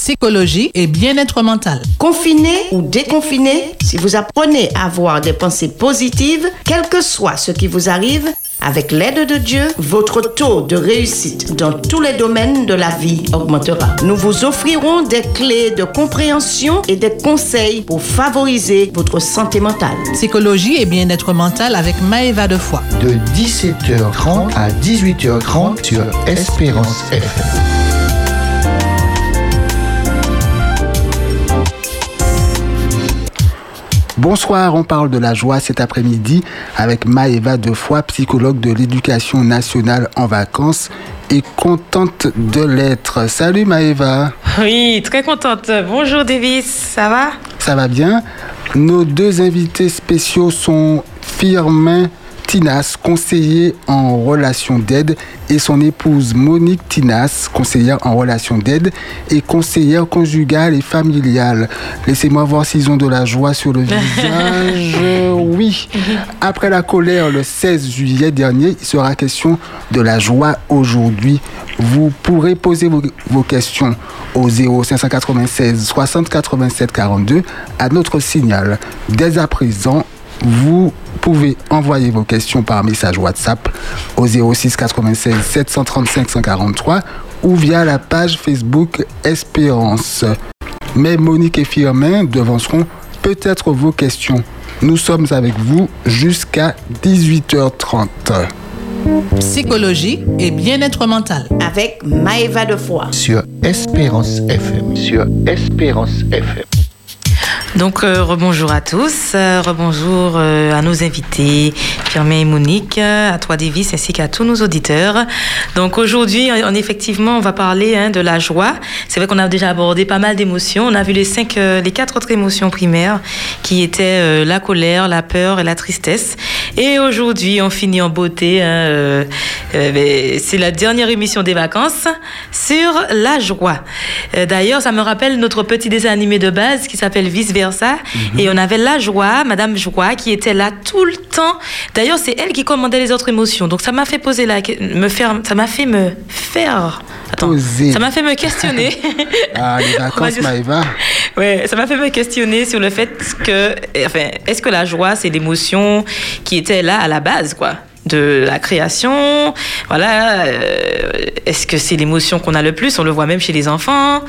psychologie et bien-être mental. Confiné ou déconfiné, si vous apprenez à avoir des pensées positives, quel que soit ce qui vous arrive, avec l'aide de Dieu, votre taux de réussite dans tous les domaines de la vie augmentera. Nous vous offrirons des clés de compréhension et des conseils pour favoriser votre santé mentale. Psychologie et bien-être mental avec Maëva de Foix. De 17h30 à 18h30 sur Espérance FM. Bonsoir, on parle de la joie cet après-midi avec Maëva Defoy, psychologue de l'éducation nationale en vacances et contente de l'être. Salut Maëva. Oui, très contente. Bonjour Davis, ça va? Ça va bien. Nos deux invités spéciaux sont Firmin Tinas, conseiller en relation d'aide, et son épouse Monique Tinas, conseillère en relation d'aide et conseillère conjugale et familiale. Laissez-moi voir s'ils ont de la joie sur le visage. oui. Après la colère le 16 juillet dernier, il sera question de la joie aujourd'hui. Vous pourrez poser vos, vos questions au 0596 60 87 42 à notre signal. Dès à présent, vous pouvez envoyer vos questions par message WhatsApp au 06 96 735 143 ou via la page Facebook Espérance. Mais Monique et Firmin devanceront peut-être vos questions. Nous sommes avec vous jusqu'à 18h30. Psychologie et bien-être mental. Avec Maëva de Foix. Sur Espérance FM. Sur Espérance FM. Donc, euh, rebonjour à tous, euh, rebonjour euh, à nos invités, Firmin et Monique, à toi Davis, ainsi qu'à tous nos auditeurs. Donc, aujourd'hui, on, effectivement, on va parler hein, de la joie. C'est vrai qu'on a déjà abordé pas mal d'émotions. On a vu les cinq, les quatre autres émotions primaires, qui étaient la colère, la peur et la tristesse. Et aujourd'hui, on finit en beauté. Hein, c'est la dernière émission des vacances sur la joie. D'ailleurs, ça me rappelle notre petit dessin animé de base qui s'appelle Vice versa. Et on avait la joie, Madame Joie, qui était là tout le temps. D'ailleurs, c'est elle qui commandait les autres émotions. Donc ça m'a fait poser la, me faire, ça m'a fait me faire. Attends, Poser. ça m'a fait me questionner. Ah, les vacances, Maëva. Ouais, ça m'a fait me questionner sur le fait que, enfin, est-ce que la joie, c'est l'émotion qui était là à la base, quoi? De la création. Voilà. euh, Est-ce que c'est l'émotion qu'on a le plus? On le voit même chez les enfants.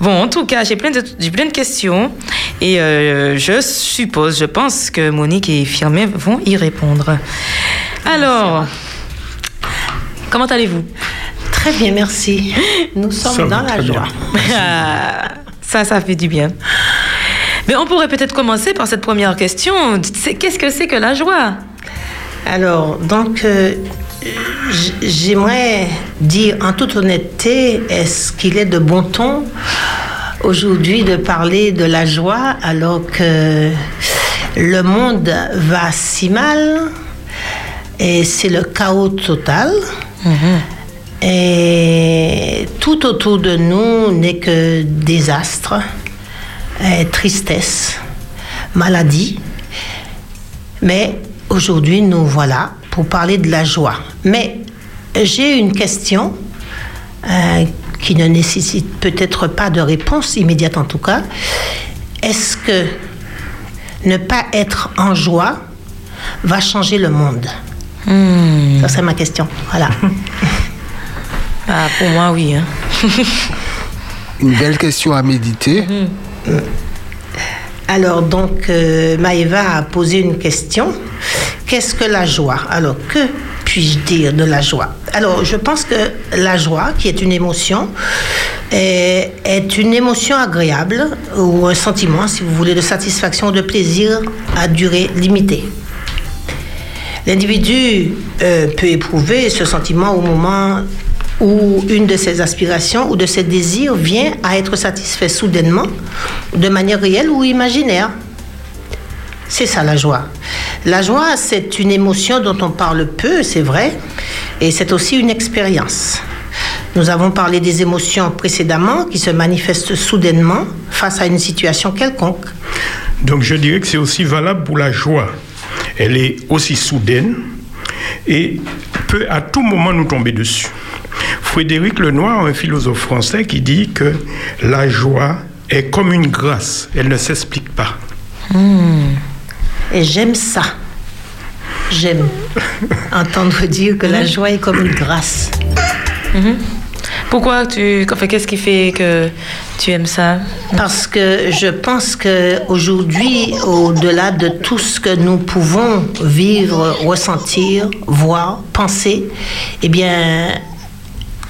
Bon, en tout cas, j'ai plein de, plein de questions. Et euh, je suppose, je pense que Monique et Firmin vont y répondre. Alors, comment allez-vous? Très bien, merci. Nous sommes Ça dans la joie. Ça, ça fait du bien. Mais on pourrait peut-être commencer par cette première question. Qu'est-ce que c'est que la joie? Alors, donc, euh, j'aimerais dire en toute honnêteté, est-ce qu'il est de bon ton aujourd'hui de parler de la joie alors que le monde va si mal et c'est le chaos total? Et tout autour de nous n'est que désastre, et tristesse, maladie. Mais aujourd'hui, nous voilà pour parler de la joie. Mais j'ai une question euh, qui ne nécessite peut-être pas de réponse immédiate en tout cas. Est-ce que ne pas être en joie va changer le monde? Ça, c'est ma question. Voilà. Ah, Pour moi, oui. hein. Une belle question à méditer. Alors, donc, euh, Maëva a posé une question. Qu'est-ce que la joie? Alors, que puis-je dire de la joie? Alors, je pense que la joie, qui est une émotion, est, une émotion agréable ou un sentiment, si vous voulez, de satisfaction ou de plaisir à durée limitée. L'individu euh, peut éprouver ce sentiment au moment où une de ses aspirations ou de ses désirs vient à être satisfait soudainement, de manière réelle ou imaginaire. C'est ça la joie. La joie, c'est une émotion dont on parle peu, c'est vrai, et c'est aussi une expérience. Nous avons parlé des émotions précédemment qui se manifestent soudainement face à une situation quelconque. Donc je dirais que c'est aussi valable pour la joie. Elle est aussi soudaine et peut à tout moment nous tomber dessus. Frédéric Lenoir, un philosophe français, qui dit que la joie est comme une grâce, elle ne s'explique pas. Et j'aime ça. J'aime entendre dire que la joie est comme une grâce. Pourquoi tu. Enfin, qu'est-ce qui fait que tu aimes ça? Parce que je pense que aujourd'hui, au-delà de tout ce que nous pouvons vivre, ressentir, voir, penser, eh bien,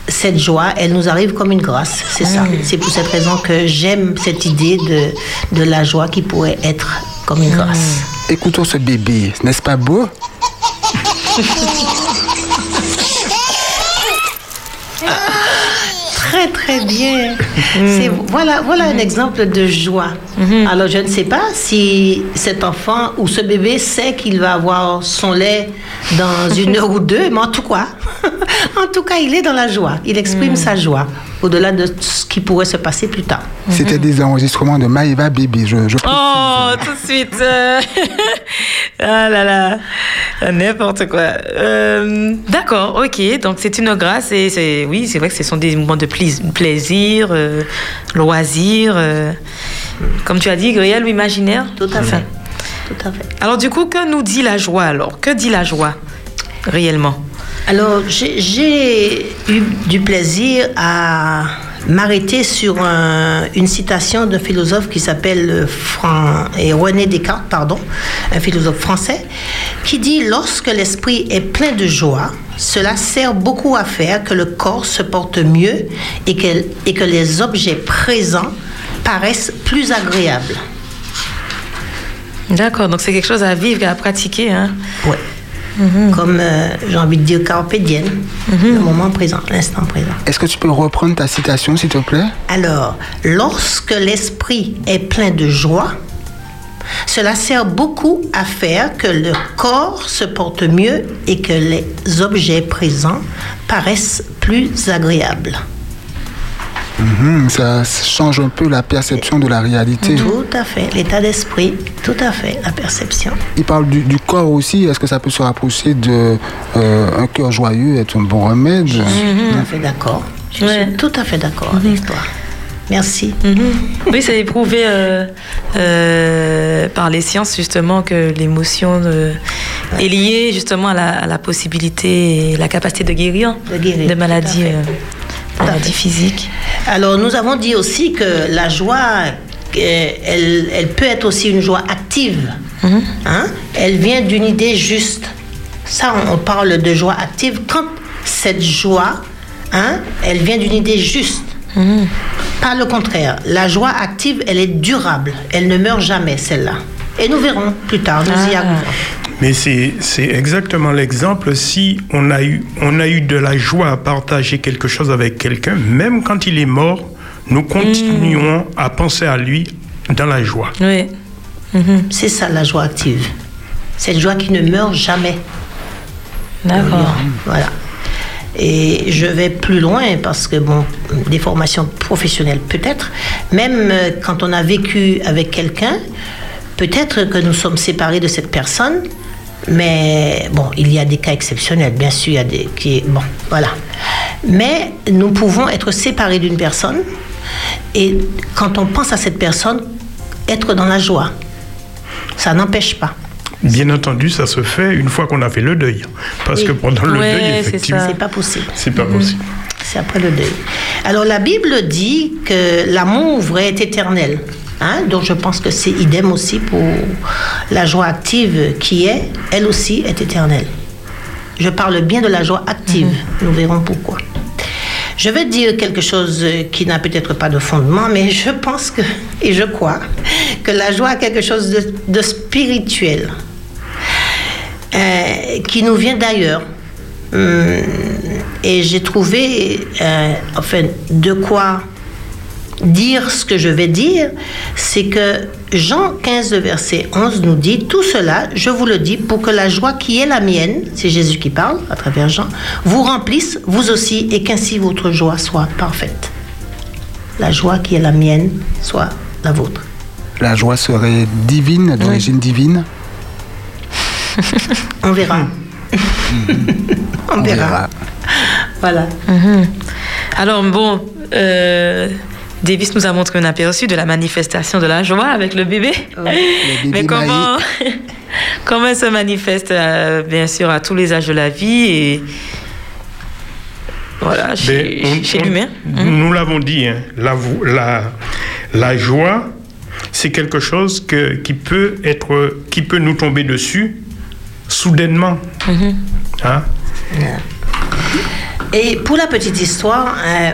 cette joie, elle nous arrive comme une grâce. C'est ça. C'est pour cette raison que j'aime cette idée de, de la joie qui pourrait être comme une grâce. Écoutons ce bébé, n'est-ce pas beau? Très très bien. C'est- Voilà, voilà un exemple de joie. Alors je ne sais pas si cet enfant ou ce bébé sait qu'il va avoir son lait dans une heure ou deux, mais en tout cas, en tout cas, il est dans la joie. Il exprime sa joie au-delà de ce qui pourrait se passer plus tard. C'était des enregistrements de Maëva Bébé. Je, je Oh, tout de suite. euh, ah là là, n'importe quoi. Euh, D'accord, ok. Donc c'est une grâce et c'est oui, c'est vrai que ce sont des moments de plaisir, euh, loisir, euh, comme tu as dit, réel ou imaginaire. Tout à fait. Tout à fait. Alors du coup, que nous dit la joie alors? Que dit la joie réellement? Alors, j'ai- eu du plaisir à m'arrêter sur un- une citation d'un philosophe qui s'appelle et René Descartes, pardon, un philosophe français, qui dit Lorsque l'esprit est plein de joie, cela sert beaucoup à faire que le corps se porte mieux et que, et que les objets présents paraissent plus agréables. D'accord, donc c'est quelque chose à vivre et à pratiquer. Hein. Ouais. Comme euh, j'ai envie de dire carpe diem, le moment présent, l'instant présent. Est-ce que tu peux reprendre ta citation, s'il te plaît? Alors, lorsque l'esprit est plein de joie, cela sert beaucoup à faire que le corps se porte mieux et que les objets présents paraissent plus agréables. Mhm, Ça change un peu la perception de la réalité. Tout à fait, l'état d'esprit, tout à fait, la perception. Il parle du, du corps aussi. Est-ce que ça peut se rapprocher de euh, un cœur joyeux est un bon remède? Tout à fait d'accord. Je Ouais. suis tout à fait d'accord avec toi. Merci. Oui, c'est éprouvé euh, euh, par les sciences justement que l'émotion euh, est liée justement à la, à la possibilité et la capacité de guérir De guérir, de tout maladies, Alors, nous avons dit aussi que la joie, euh, elle, elle peut être aussi une joie active. Hein? Elle vient d'une idée juste. Ça, on, parle de joie active quand cette joie, hein, elle vient d'une idée juste. Pas le contraire. La joie active, elle est durable. Elle ne meurt jamais, celle-là. Et nous verrons plus tard, nous y Ah. Mais c'est c'est exactement l'exemple si on a, eu, on a eu de la joie à partager quelque chose avec quelqu'un, même quand il est mort, nous continuons à penser à lui dans la joie. Oui. C'est ça la joie active. Cette joie qui ne meurt jamais. D'accord. Voilà. Et je vais plus loin parce que, bon, des formations professionnelles peut-être, même euh, quand on a vécu avec quelqu'un, peut-être que nous sommes séparés de cette personne, mais bon, il y a des cas exceptionnels, bien sûr, il y a des qui, bon, voilà. Mais nous pouvons être séparés d'une personne et quand on pense à cette personne, être dans la joie. Ça n'empêche pas. Bien entendu, ça se fait une fois qu'on a fait le deuil. Parce Oui. que pendant le Ouais, deuil, effectivement. C'est pas possible. c'est pas possible. C'est après le deuil. Alors la Bible dit que l'amour vrai est éternel. Hein? Donc je pense que c'est idem aussi pour la joie active qui est, elle aussi, est éternelle. Je parle bien de la joie active. Nous verrons pourquoi. Je vais dire quelque chose qui n'a peut-être pas de fondement, mais je pense que, et je crois, que la joie a quelque chose de, de spirituel, euh, qui nous vient d'ailleurs. Hum, et j'ai trouvé, euh, enfin, de quoi dire ce que je vais dire, c'est que Jean 15, le verset 11 nous dit, tout cela, je vous le dis, pour que la joie qui est la mienne, c'est Jésus qui parle à travers Jean, vous remplisse, vous aussi, et qu'ainsi votre joie soit parfaite. La joie qui est la mienne soit la vôtre. La joie serait divine, d'origine divine. On verra. on, On verra. verra. Voilà. Mhm. Alors, bon, euh, Davis nous a montré un aperçu de la manifestation de la joie avec le bébé. Le bébé Mais comment, comment elle se manifeste, euh, bien sûr, à tous les âges de la vie et voilà, chez, on- chez l'humain. Nous l'avons dit, hein, la, vo- la, la joie, c'est quelque chose que, qui, peut être, qui peut nous tomber dessus soudainement. Hein? Et pour la petite histoire, euh,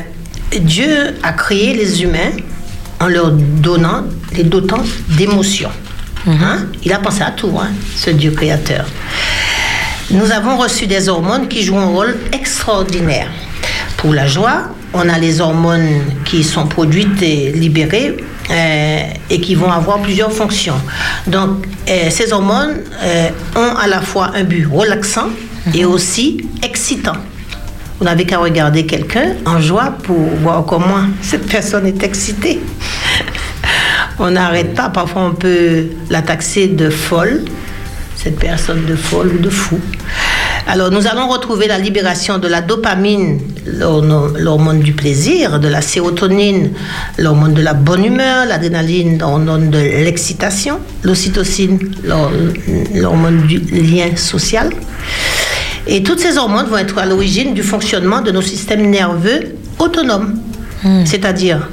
Dieu a créé les humains en leur donnant, les dotant d'émotions. Hein? Il a pensé à tout, hein, ce Dieu créateur. Nous avons reçu des hormones qui jouent un rôle extraordinaire. Pour la joie, on a les hormones qui sont produites et libérées euh, et qui vont avoir plusieurs fonctions. Donc, euh, ces hormones euh, ont à la fois un but relaxant et aussi excitant. Vous n'avez qu'à regarder quelqu'un en joie pour voir comment cette personne est excitée. on n'arrête pas, parfois on peut la taxer de folle, cette personne de folle ou de fou. Alors nous allons retrouver la libération de la dopamine, l'hormone du plaisir, de la sérotonine, l'hormone de la bonne humeur, l'adrénaline, l'hormone de l'excitation, l'ocytocine, l'hor- l'hormone du lien social. Et toutes ces hormones vont être à l'origine du fonctionnement de nos systèmes nerveux autonomes. C'est-à-dire,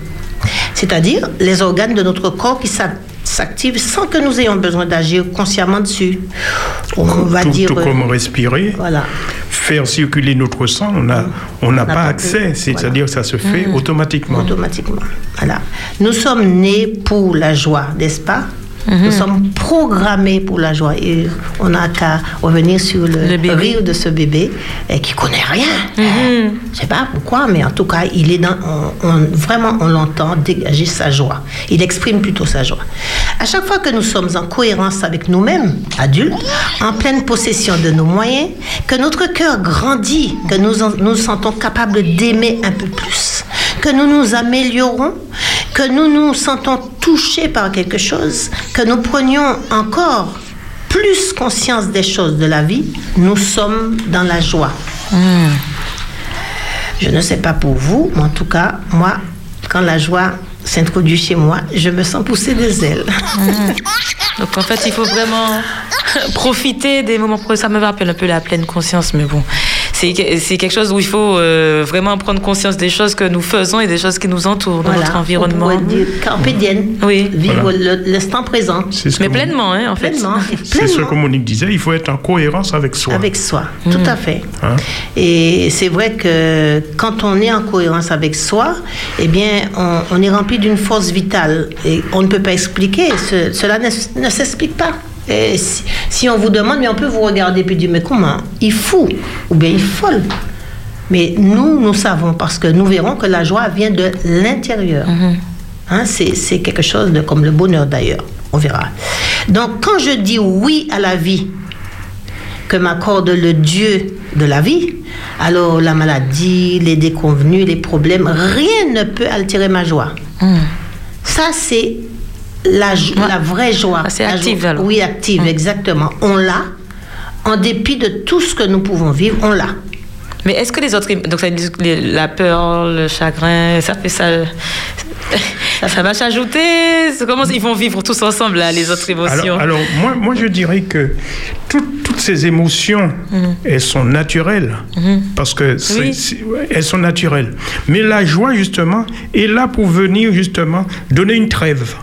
c'est-à-dire les organes de notre corps qui s'a- s'activent sans que nous ayons besoin d'agir consciemment dessus. On va tout, dire. tout euh, comme respirer, Voilà. faire circuler notre sang, on n'a on n'a n'a pas pas accès, c'est-à-dire que ça se fait Mm. automatiquement. automatiquement. Voilà. Nous sommes nés pour la joie, n'est-ce pas? Nous sommes programmés pour la joie. Et on n'a qu'à revenir sur le, Le rire de ce bébé eh, qui connaît rien. Je ne sais pas pourquoi, mais en tout cas, il est dans, on- on- vraiment, on l'entend dégager sa joie. Il exprime plutôt sa joie. À chaque fois que nous sommes en cohérence avec nous-mêmes, adultes, en pleine possession de nos moyens, que notre cœur grandit, que nous en- nous sentons capables d'aimer un peu plus, que nous nous améliorons, que nous nous sentons touchés par quelque chose, que nous prenions encore plus conscience des choses de la vie, nous sommes dans la joie. Je ne sais pas pour vous, mais en tout cas, moi, quand la joie s'introduit chez moi, je me sens pousser des ailes. Donc en fait, il faut vraiment profiter des moments. Ça me rappelle un peu la pleine conscience, mais bon, c'est c'est quelque chose où il faut euh, vraiment prendre conscience des choses que nous faisons et des choses qui nous entourent dans notre environnement. On pourrait dire carpe diem, Oui. vivre Voilà. l'instant présent. Mais pleinement, hein, en fait. Pleinement, C'est ce que Monique disait, il faut être en cohérence avec soi. avec soi, tout à fait. Hein? Et c'est vrai que quand on est en cohérence avec soi, eh bien, on, on est rempli d'une force vitale et on ne peut pas expliquer. Ce- cela ne, ne s'explique pas. Et si, si on vous demande, mais on peut vous regarder puis dire, mais comment Il fou ou bien il folle. Mais nous, nous savons parce que nous verrons que la joie vient de l'intérieur. Hein, c'est c'est quelque chose de comme le bonheur d'ailleurs. On verra. Donc, quand je dis oui à la vie, que m'accorde le Dieu de la vie, alors la maladie, les déconvenus, les problèmes, rien ne peut altérer ma joie. Ça, c'est la, jo- Ouais. la vraie joie. Ah, c'est La active, joie- alors. Oui, active, exactement. On l'a. En dépit de tout ce que nous pouvons vivre, on l'a. Mais est-ce que les autres, donc ça dit que les- la peur, le chagrin, ça fait ça, ça va s'ajouter? Comment ils vont vivre tous ensemble là, les autres émotions? Alors, alors, moi, moi, je dirais que toutes- toutes ces émotions, elles sont naturelles. Parce que Oui. elles sont naturelles. Mais la joie, justement, est là pour venir, justement, donner une trêve.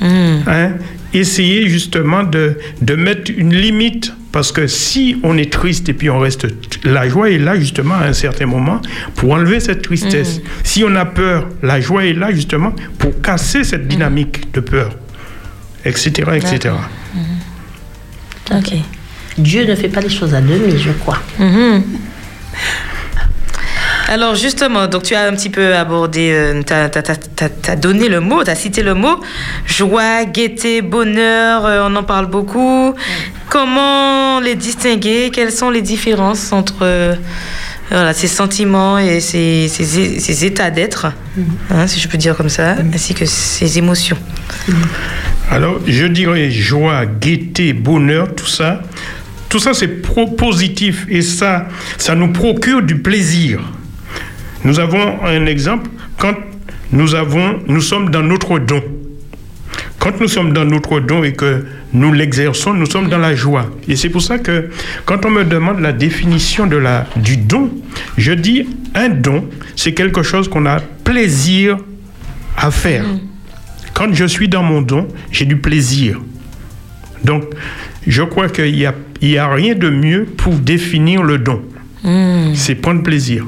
Hein? Essayer, justement, de, de mettre une limite. Parce que si on est triste et puis on reste... La joie est là, justement, à un certain moment, pour enlever cette tristesse. Si on a peur, la joie est là, justement, pour casser cette dynamique de peur. Etc., etc. Ok. Dieu ne fait pas les choses à demi, je crois. Alors justement, donc tu as un petit peu abordé, tu as, donné le mot, tu as cité le mot, joie, gaieté, bonheur, euh, on en parle beaucoup. Comment les distinguer? Quelles sont les différences entre euh, voilà, ces sentiments et ces, ces- ces états d'être, hein, si je peux dire comme ça, ainsi que ces émotions? Alors, je dirais joie, gaieté, bonheur, tout ça. Tout ça, c'est positif et ça, ça nous procure du plaisir. Nous avons un exemple quand nous, avons, nous sommes dans notre don. Quand nous sommes dans notre don et que nous l'exerçons, nous sommes dans la joie. Et c'est pour ça que quand on me demande la définition de la, du don, je dis un don, c'est quelque chose qu'on a plaisir à faire. Quand je suis dans mon don, j'ai du plaisir. Donc, je crois qu'il n'y a, il y a rien de mieux pour définir le don. C'est prendre plaisir.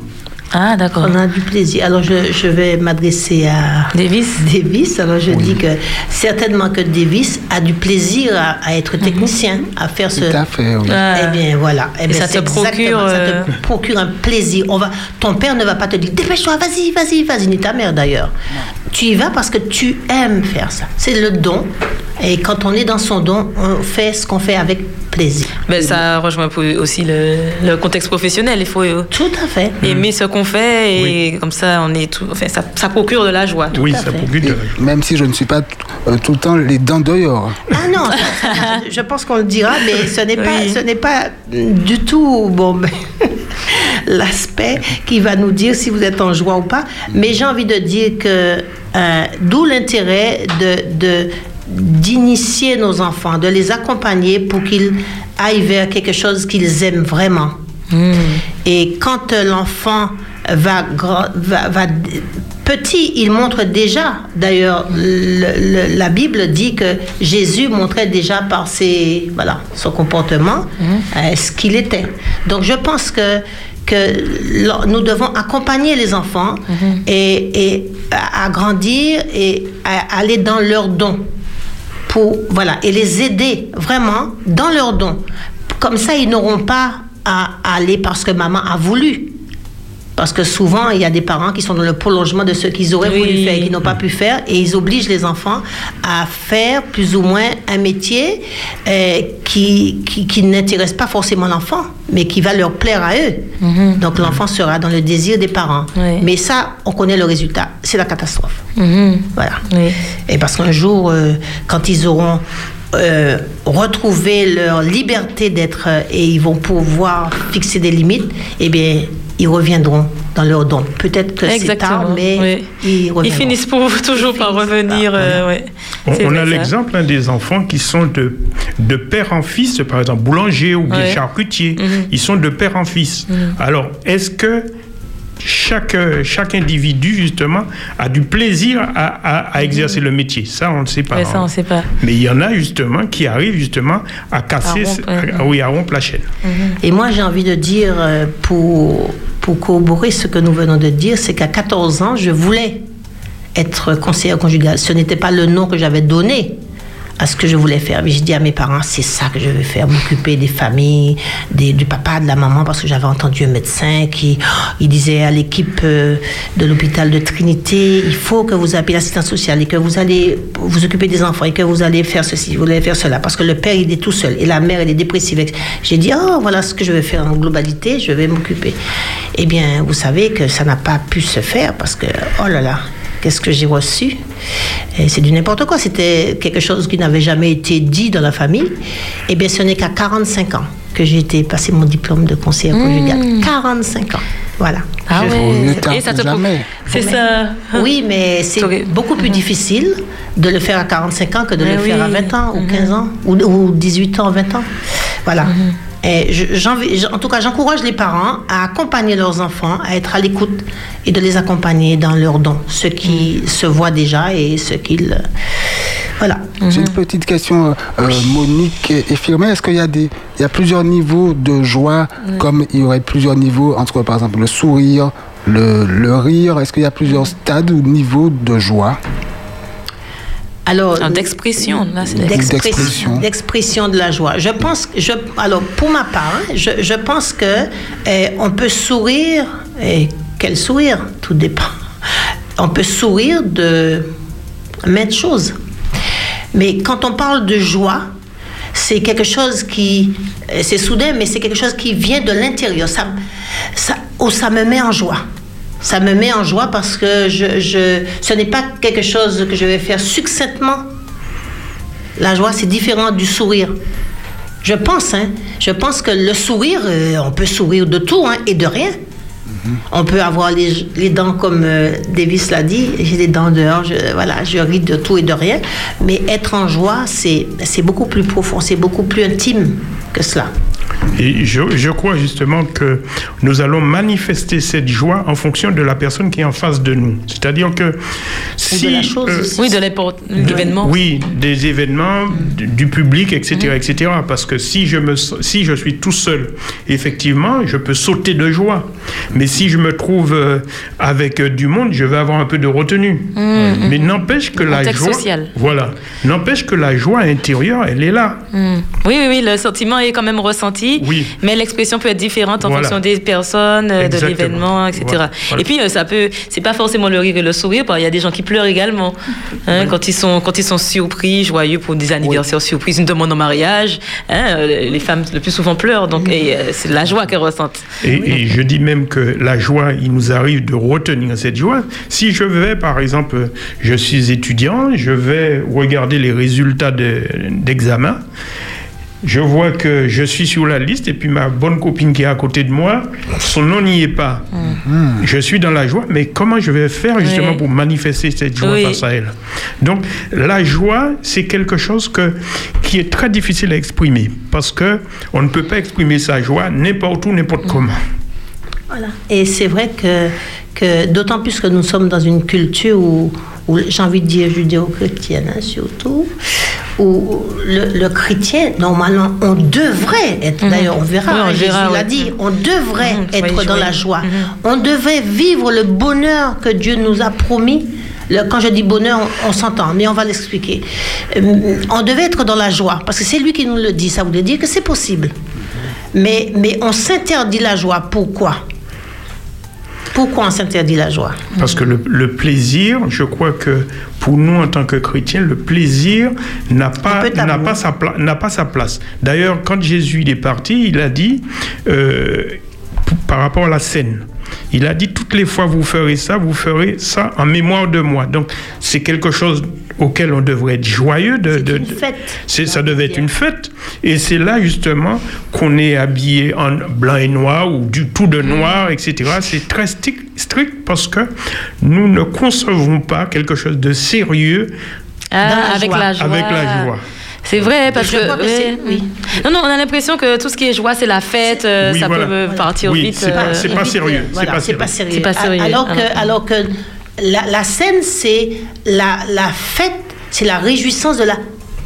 Ah, d'accord. On a du plaisir. Alors, je, je vais m'adresser à Davis Davis. Alors, je dis que certainement que Davis a du plaisir à, à être technicien, à faire ce. Tout à fait, oui. Ah. Eh bien, voilà. Eh Et bien, ça te procure, exactement, Ça euh, te procure un plaisir. On va, ton père ne va pas te dire dépêche-toi, vas-y, vas-y, vas-y, ni ta mère d'ailleurs. Tu y vas parce que tu aimes faire ça. C'est le don. Et quand on est dans son don, on fait ce qu'on fait avec plaisir. Ben, ça rejoint aussi le, le contexte professionnel. Il faut euh, Tout à fait. aimer ce qu'on fait et comme ça, on est tout, enfin, ça, ça procure de la joie. oui, ça fait. procure de la joie. Même si je ne suis pas euh, tout le temps les dents dehors. Ah non, je pense qu'on le dira, mais ce n'est pas, Oui. ce n'est pas du tout bon, l'aspect qui va nous dire si vous êtes en joie ou pas. Mais j'ai envie de dire que euh, d'où l'intérêt de, de d'initier nos enfants, de les accompagner pour qu'ils aillent vers quelque chose qu'ils aiment vraiment. Et quand euh, l'enfant va, gra- va, va- petit, il montre déjà, d'ailleurs, le- le- la Bible dit que Jésus montrait déjà par ses, voilà, son comportement euh, ce qu'il était. Donc je pense que que nous devons accompagner les enfants et, et à, à grandir et à aller dans leurs dons voilà et les aider vraiment dans leurs dons. Comme ça, ils n'auront pas à aller parce que maman a voulu. Parce que souvent, il y a des parents qui sont dans le prolongement de ce qu'ils auraient voulu Oui. faire et qui n'ont pas pu faire, et ils obligent les enfants à faire plus ou moins un métier euh, qui, qui, qui n'intéresse pas forcément l'enfant, mais qui va leur plaire à eux. Donc l'enfant sera dans le désir des parents. Oui. Mais ça, on connaît le résultat. C'est la catastrophe. Mhm. Voilà. Oui. Et parce qu'un jour, euh, quand ils auront euh, retrouvé leur liberté d'être et ils vont pouvoir fixer des limites, eh bien, ils reviendront dans leur don. Peut-être que c'est tard, mais oui. ils reviendront. Ils finissent pour, toujours par revenir. par- euh, ouais. On, a l'exemple hein, des enfants qui sont de, de père en fils, par exemple boulanger ou Ouais. charcutier. Mhm. Ils sont de père en fils. Alors, est-ce que chaque, chaque individu, justement, a du plaisir à, à- à exercer le métier Ça, on ne sait pas. Ça, on ne sait pas. Mais il y en a, justement, qui arrivent, justement, à casser, À rompre, ouais. à- oui, à rompre la chaîne. Et moi, j'ai envie de dire, euh, pour, pour corroborer ce que nous venons de dire, c'est qu'à 14 ans, je voulais être conseillère conjugale. Ce n'était pas le nom que j'avais donné à ce que je voulais faire. Mais j'ai dit à mes parents, c'est ça que je veux faire, m'occuper des familles, des- du papa, de la maman, parce que j'avais entendu un médecin qui il disait à l'équipe euh, de l'hôpital de Trinité, il faut que vous appelez l'assistance sociale et que vous allez vous occuper des enfants et que vous allez faire ceci, vous allez faire cela, parce que le père, il est tout seul et la mère, elle est dépressive. J'ai dit, oh, voilà ce que je vais faire en globalité, je vais m'occuper. Eh bien, vous savez que ça n'a pas pu se faire parce que, oh là là, Qu'est-ce que j'ai reçu Et C'est du n'importe quoi. C'était quelque chose qui n'avait jamais été dit dans la famille. Eh bien, ce n'est qu'à 45 ans que j'ai été passer mon diplôme de conseillère conjugale. 45 ans. Voilà. Ah ouais. Et ça te. C'est ça. Oui, mais c'est beaucoup plus difficile de le faire à 45 ans que de Mais le faire à oui. 20 ans ou 15 ans ou, ou 18 ans, 20 ans. Voilà. Et je- en tout cas, j'encourage les parents à accompagner leurs enfants, à être à l'écoute et de les accompagner dans leurs dons, ce qui se voit déjà et ce qu'ils. euh, Voilà. J'ai une petite question, euh, Monique et Firmin. Est-ce qu'il y a des, il y a plusieurs niveaux de joie, comme il y aurait plusieurs niveaux entre, par exemple, le sourire, le, le rire? Est-ce qu'il y a plusieurs stades ou niveaux de joie? Alors, D'expression, là, c'est D'expression. d'expression, d'expression de la joie. Je pense, que- je, alors pour ma part, hein, je, je pense que eh, on peut sourire. Et quel sourire Tout dépend. On peut sourire de maintes choses. Mais quand on parle de joie, c'est quelque chose qui, euh, c'est soudain, mais c'est quelque chose qui vient de l'intérieur. Ça, ça, oh, ça me met en joie. Ça me met en joie parce que je, je, ce n'est pas quelque chose que je vais faire succinctement. La joie, c'est différent du sourire. Je pense, hein, je pense que le sourire, euh, on peut sourire de tout hein, et de rien. On peut avoir les, les dents comme euh, Davis l'a dit, j'ai des dents dehors, je, voilà, je ris de tout et de rien. Mais être en joie, c'est c'est beaucoup plus profond, c'est beaucoup plus intime que cela. Et je, je crois justement que nous allons manifester cette joie en fonction de la personne qui est en face de nous. C'est-à-dire que si... la chose aussi. Oui, de l'événement. Oui, des événements, du, du public, etc., etc. Parce que si je, me, si je suis tout seul, effectivement, je peux sauter de joie. Mais si je me trouve euh, avec euh, du monde, je vais avoir un peu de retenue. Mais n'empêche que la Contexte joie... social. Voilà. N'empêche que la joie intérieure, elle est là. Mm. Oui, oui, oui, le sentiment est quand même ressenti, Oui. mais l'expression peut être différente en Voilà. fonction des personnes, euh, de l'événement, etc. Voilà. Et puis, euh, ça peut, c'est pas forcément le rire et le sourire, qu'il y a des gens qui pleurent également. Hein, quand, ils sont, quand ils sont surpris, joyeux pour des anniversaires surprises, une demande en mariage, hein, euh, les femmes le plus souvent pleurent, donc c'est la joie qu'elles ressentent. Et, et je dis même que la joie, il nous arrive de retenir cette joie. Si je vais, par exemple, je suis étudiant, je vais regarder les résultats de- d'examen, je vois que je suis sur la liste et puis ma bonne copine qui est à côté de moi, son nom n'y est pas. Je suis dans la joie, mais comment je vais faire justement Oui. pour manifester cette joie Oui. face à elle? Donc la joie, c'est quelque chose que, qui est très difficile à exprimer parce que on ne peut pas exprimer sa joie n'importe où, n'importe comment. Voilà. Et c'est vrai que, que d'autant plus que nous sommes dans une culture où, où j'ai envie de dire judéo-chrétienne hein, surtout, où le, le chrétien, normalement, on devrait être, d'ailleurs on verra, Oui, on hein, Jésus verra, l'a ouais. dit, on devrait Mhm, être dans la joie. On devait vivre le bonheur que Dieu nous a promis. Le- quand je dis bonheur, on, on s'entend, mais on va l'expliquer. Euh, on devait être dans la joie, parce que c'est lui qui nous le dit. Ça voulait dire que c'est possible. Mais, mais on s'interdit la joie. Pourquoi? Pourquoi on s'interdit la joie? Parce que le, le plaisir, je crois que pour nous en tant que chrétiens, le plaisir n'a pas, n'a sa, pla- n'a pas sa place. D'ailleurs, quand Jésus est parti, il a dit, euh, par rapport à la scène, il a dit, toutes les fois vous ferez ça, vous ferez ça en mémoire de moi. Donc, c'est quelque chose auquel on devrait être joyeux. De, une fête. ça devait être une fête. Et c'est là, justement, qu'on est habillé en blanc et noir ou du tout de noir, etc. C'est très strict, strict parce que nous ne concevons pas quelque chose de sérieux Ah, avec la joie. avec la joie. C'est vrai, parce Je que. ouais. oui. Non, non, on a l'impression que tout ce qui est joie, c'est la fête, euh, Oui, ça voilà. peut euh, partir Oui, vite. c'est pas- euh, pas sérieux, euh, c'est voilà, pas c'est pas sérieux. sérieux. C'est pas sérieux. Alors que, alors que la, la scène, c'est la, la fête, c'est la réjouissance de la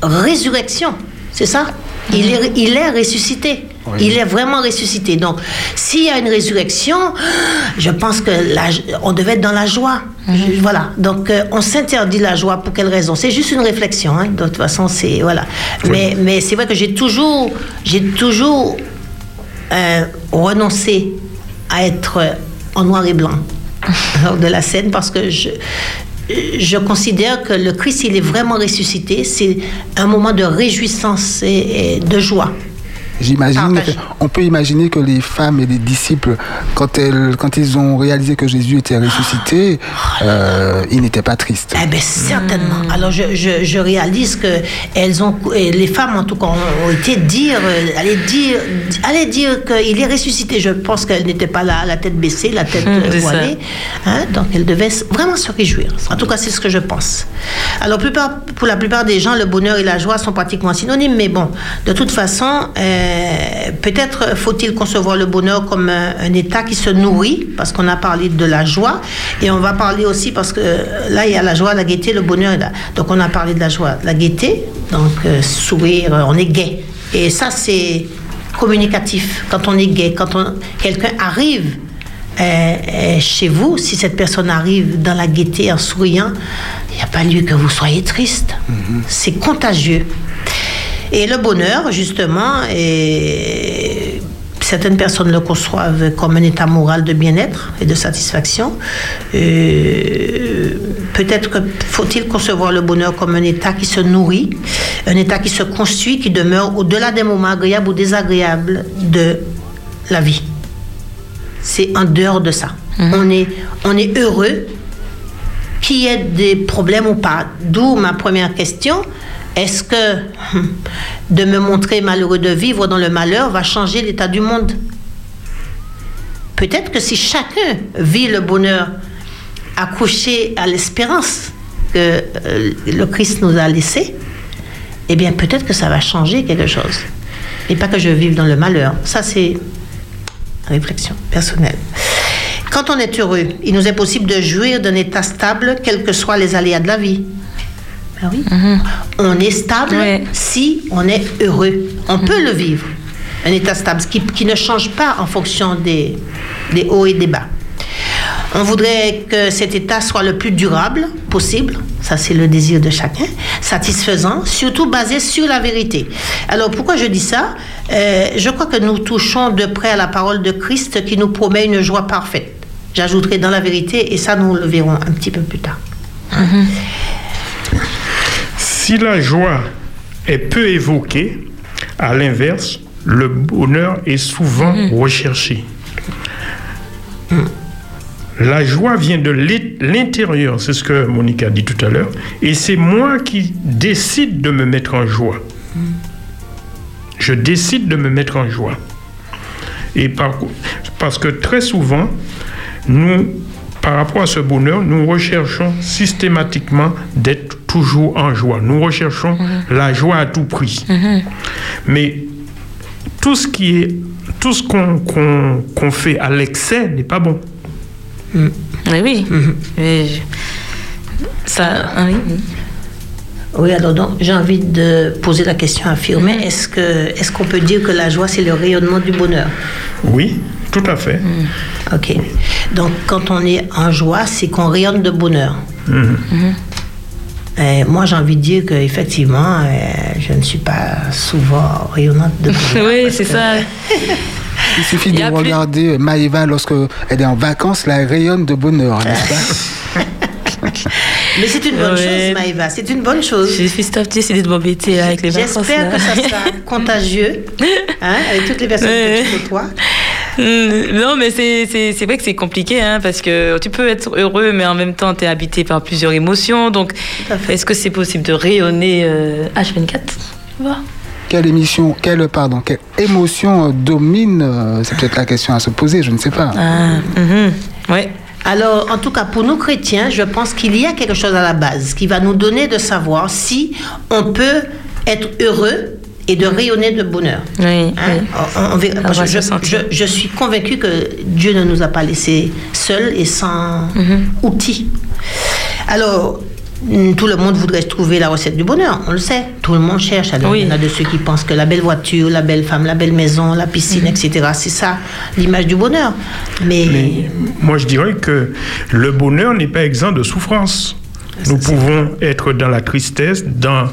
résurrection. C'est ça il est, il est ressuscité. Il est vraiment ressuscité. Donc, s'il y a une résurrection, je pense que la- on devait être dans la joie. Je- Voilà. Donc, euh, on s'interdit la joie pour quelle raison? C'est juste une réflexion. hein. De toute façon, c'est voilà. Mais, mais c'est vrai que j'ai toujours, j'ai toujours euh, renoncer à être en noir et blanc de la scène parce que je, je considère que le Christ, il est vraiment ressuscité. C'est un moment de réjouissance et, et de joie. J'imagine, on peut imaginer que les femmes et les disciples, quand, elles, quand ils ont réalisé que Jésus était ressuscité, euh, ils n'étaient pas tristes. Eh bien, certainement. Alors, je, je, je réalise que elles ont, les femmes, en tout cas, ont, ont été dire, euh, aller dire, aller dire qu'il est ressuscité. Je pense qu'elles n'étaient pas là, la tête baissée, la tête Hum, euh, voilée. Hein, donc, elles devaient s- vraiment se réjouir. En tout cas, c'est ce que je pense. Alors, plupart, pour la plupart des gens, le bonheur et la joie sont pratiquement synonymes. Mais bon, de toute façon, euh, peut-être faut-il concevoir le bonheur comme un, un état qui se nourrit, parce qu'on a parlé de la joie. Et on va parler aussi, parce que euh, là, il y a la joie, la gaieté, le bonheur. Donc, on a parlé de la joie, la gaieté, donc euh, sourire, on est gai. Et ça, c'est communicatif. Quand on est gai, quand quelqu'un arrive euh, euh, chez vous, si cette personne arrive dans la gaieté en souriant, il n'y a pas lieu que vous soyez triste. C'est contagieux. Et le bonheur, justement, certaines personnes le conçoivent comme un état moral de bien-être et de satisfaction. Euh, Peut-être que faut-il concevoir le bonheur comme un état qui se nourrit, un état qui se construit, qui demeure au-delà des moments agréables ou désagréables de la vie. C'est en dehors de ça. On, est, on est heureux qu'il y ait des problèmes ou pas. D'où ma première question. Est-ce que hum, de me montrer malheureux de vivre dans le malheur va changer l'état du monde? Peut-être que si chacun vit le bonheur accouché à l'espérance que euh, le Christ nous a laissé, eh bien peut-être que ça va changer quelque chose. Et pas que je vive dans le malheur. Ça, c'est réflexion personnelle. Quand on est heureux, il nous est possible de jouir d'un état stable, quels que soient les aléas de la vie. Ben oui. On est stable si on est heureux. On peut le vivre, un état stable qui, qui ne change pas en fonction des, des hauts et des bas. On voudrait que cet état soit le plus durable possible, ça c'est le désir de chacun, satisfaisant, surtout basé sur la vérité. Alors pourquoi je dis ça? Euh, Je crois que nous touchons de près à la parole de Christ qui nous promet une joie parfaite. J'ajouterai dans la vérité et ça nous le verrons un petit peu plus tard. Si la joie est peu évoquée, à l'inverse, le bonheur est souvent recherché. La joie vient de l'intérieur, c'est ce que Monique a dit tout à l'heure, et c'est moi qui décide de me mettre en joie. Je décide de me mettre en joie. Et par- parce que très souvent, nous, par rapport à ce bonheur, nous recherchons systématiquement d'être toujours en joie. Nous recherchons la joie à tout prix. Mais tout ce qui est, tout ce qu'on fait à l'excès n'est pas bon. Mais oui. Mais je- Ça, ah oui. Oui, alors donc j'ai envie de poser la question à Firmin. Est-ce que est-ce qu'on peut dire que la joie c'est le rayonnement du bonheur? Oui, tout à fait. Ok. Donc, quand on est en joie, c'est qu'on rayonne de bonheur. Et moi, j'ai envie de dire qu'effectivement, euh, je ne suis pas souvent rayonnante de bonheur. Oui, c'est que- ça. Il suffit de a plus- regarder Maëva lorsque elle est en vacances, là, elle rayonne de bonheur, n'est-ce pas Mais c'est une bonne Ouais. chose, Maïva. C'est une bonne chose. À petit essayé de m'embêter avec les vacances. J'espère que ça sera contagieux hein, avec toutes les personnes Ouais. que tu côtoies. Non, mais c'est- vrai que c'est compliqué, hein, parce que tu peux être heureux, mais en même temps, tu es habité par plusieurs émotions. Donc, est-ce que c'est possible de rayonner euh, H24 Tu vois? Quelle émission, quelle, pardon, quelle émotion euh, domine euh, C'est peut-être la question à se poser, je ne sais pas. ah, mhm, Ouais. Alors, en tout cas, pour nous chrétiens, je pense qu'il y a quelque chose à la base qui va nous donner de savoir si on peut être heureux et de rayonner de bonheur. Oui, Hein? oui. On- on verra- On parce va que se je, sentir. je- je suis convaincue que Dieu ne nous a pas laissés seuls et sans Mhm. outils. Alors, tout le monde voudrait trouver la recette du bonheur, on le sait. Tout le monde cherche. Alors, Oui. Il y en a de ceux qui pensent que la belle voiture, la belle femme, la belle maison, la piscine, Mhm. etc., c'est ça l'image du bonheur. Mais, Mais moi, je dirais que le bonheur n'est pas exempt de souffrance. Nous pouvons être dans la tristesse, dans,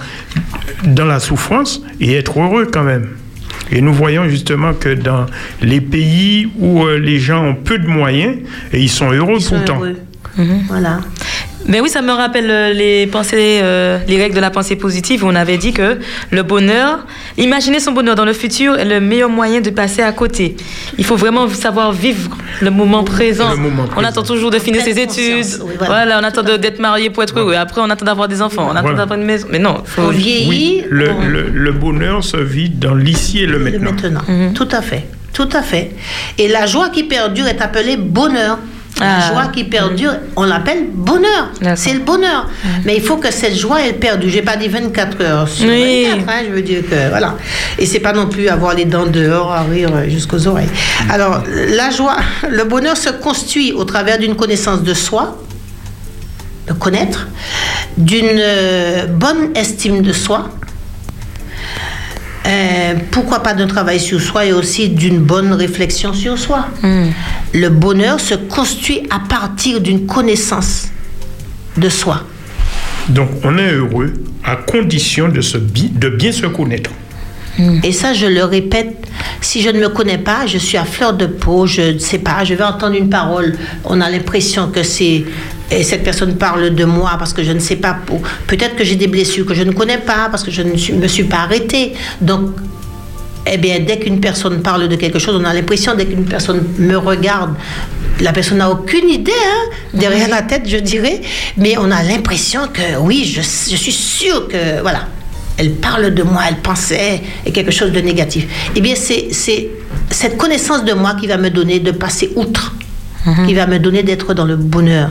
dans la souffrance et être heureux quand même. Et nous voyons justement que dans les pays où euh, les gens ont peu de moyens, et ils sont heureux ils sont pourtant. heureux. Mhm. Voilà. Mais oui, ça me rappelle euh, les pensées, euh, les règles de la pensée positive. où On avait dit que le bonheur, imaginer son bonheur dans le futur est le meilleur moyen de passer à côté. Il faut vraiment savoir vivre le moment présent. Le moment On présent. attend toujours de finir ses études. oui, voilà. voilà. on attend de- d'être marié pour être heureux. Après, on attend d'avoir des enfants. On attend Voilà. d'avoir une maison. Mais non, faut... On vieillit. Oui, le, on- le- le bonheur se vit dans l'ici et le le maintenant. maintenant. Mhm. Tout à fait. Tout à fait. Et la joie qui perdure est appelée bonheur. La Ah. joie qui perdure, on l'appelle bonheur. C'est le bonheur. Mais il faut que cette joie, elle perdure. J'ai pas dit 24 heures sur Oui. 24, hein, je veux dire que voilà. Et c'est pas non plus avoir les dents dehors à rire jusqu'aux oreilles. Alors, la joie, le bonheur se construit au travers d'une connaissance de soi, de connaître, d'une euh, bonne estime de soi, euh, pourquoi pas d'un travail sur soi et aussi d'une bonne réflexion sur soi. Le bonheur se construit à partir d'une connaissance de soi. Donc on est heureux à condition de, se bi- de bien se connaître. Et ça, je le répète, si je ne me connais pas, je suis à fleur de peau, je ne sais pas, je vais entendre une parole, on a l'impression que c'est... Et cette personne parle de moi parce que je ne sais pas. Peut-être que j'ai des blessures que je ne connais pas parce que je ne me suis pas arrêtée. Donc, eh bien, dès qu'une personne parle de quelque chose, on a l'impression, dès qu'une personne me regarde, la personne n'a aucune idée, hein, derrière la tête, je dirais, mais on a l'impression que, oui, je, je suis sûre que, voilà, elle parle de moi, elle pensait et quelque chose de négatif. Eh bien, c'est, c'est cette connaissance de moi qui va me donner de passer outre, qui va me donner d'être dans le bonheur.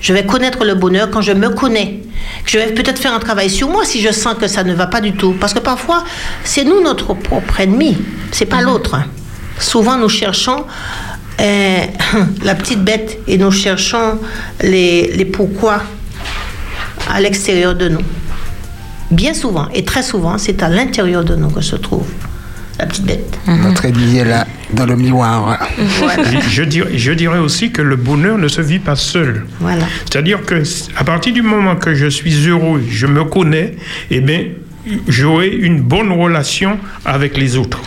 Je vais connaître le bonheur quand je me connais. Je vais peut-être faire un travail sur moi si je sens que ça ne va pas du tout. Parce que parfois, c'est nous notre propre ennemi, c'est pas l'autre. Souvent, nous cherchons euh, la petite bête et nous cherchons les, les pourquoi à l'extérieur de nous. Bien souvent, et très souvent, c'est à l'intérieur de nous que se trouve la petite bête. Notre ennemi est là, dans le miroir. Je dirais, je dirais aussi que le bonheur ne se vit pas seul. Voilà. C'est-à-dire que à partir du moment que je suis heureux, je me connais, eh bien, j'aurai une bonne relation avec les autres.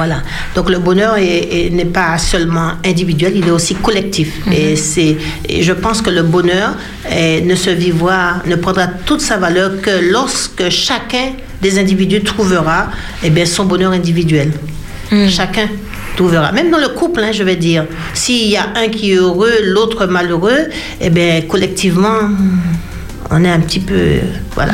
Voilà. Donc le bonheur est- est- n'est pas seulement individuel, il est aussi collectif. Et c'est, et je pense que le bonheur eh, ne se vivra, ne prendra toute sa valeur que lorsque chacun des individus trouvera eh bien, son bonheur individuel. Chacun trouvera. Même dans le couple, hein, je vais dire. S'il y a un qui est heureux, l'autre malheureux, eh bien, collectivement, on est un petit peu. Voilà.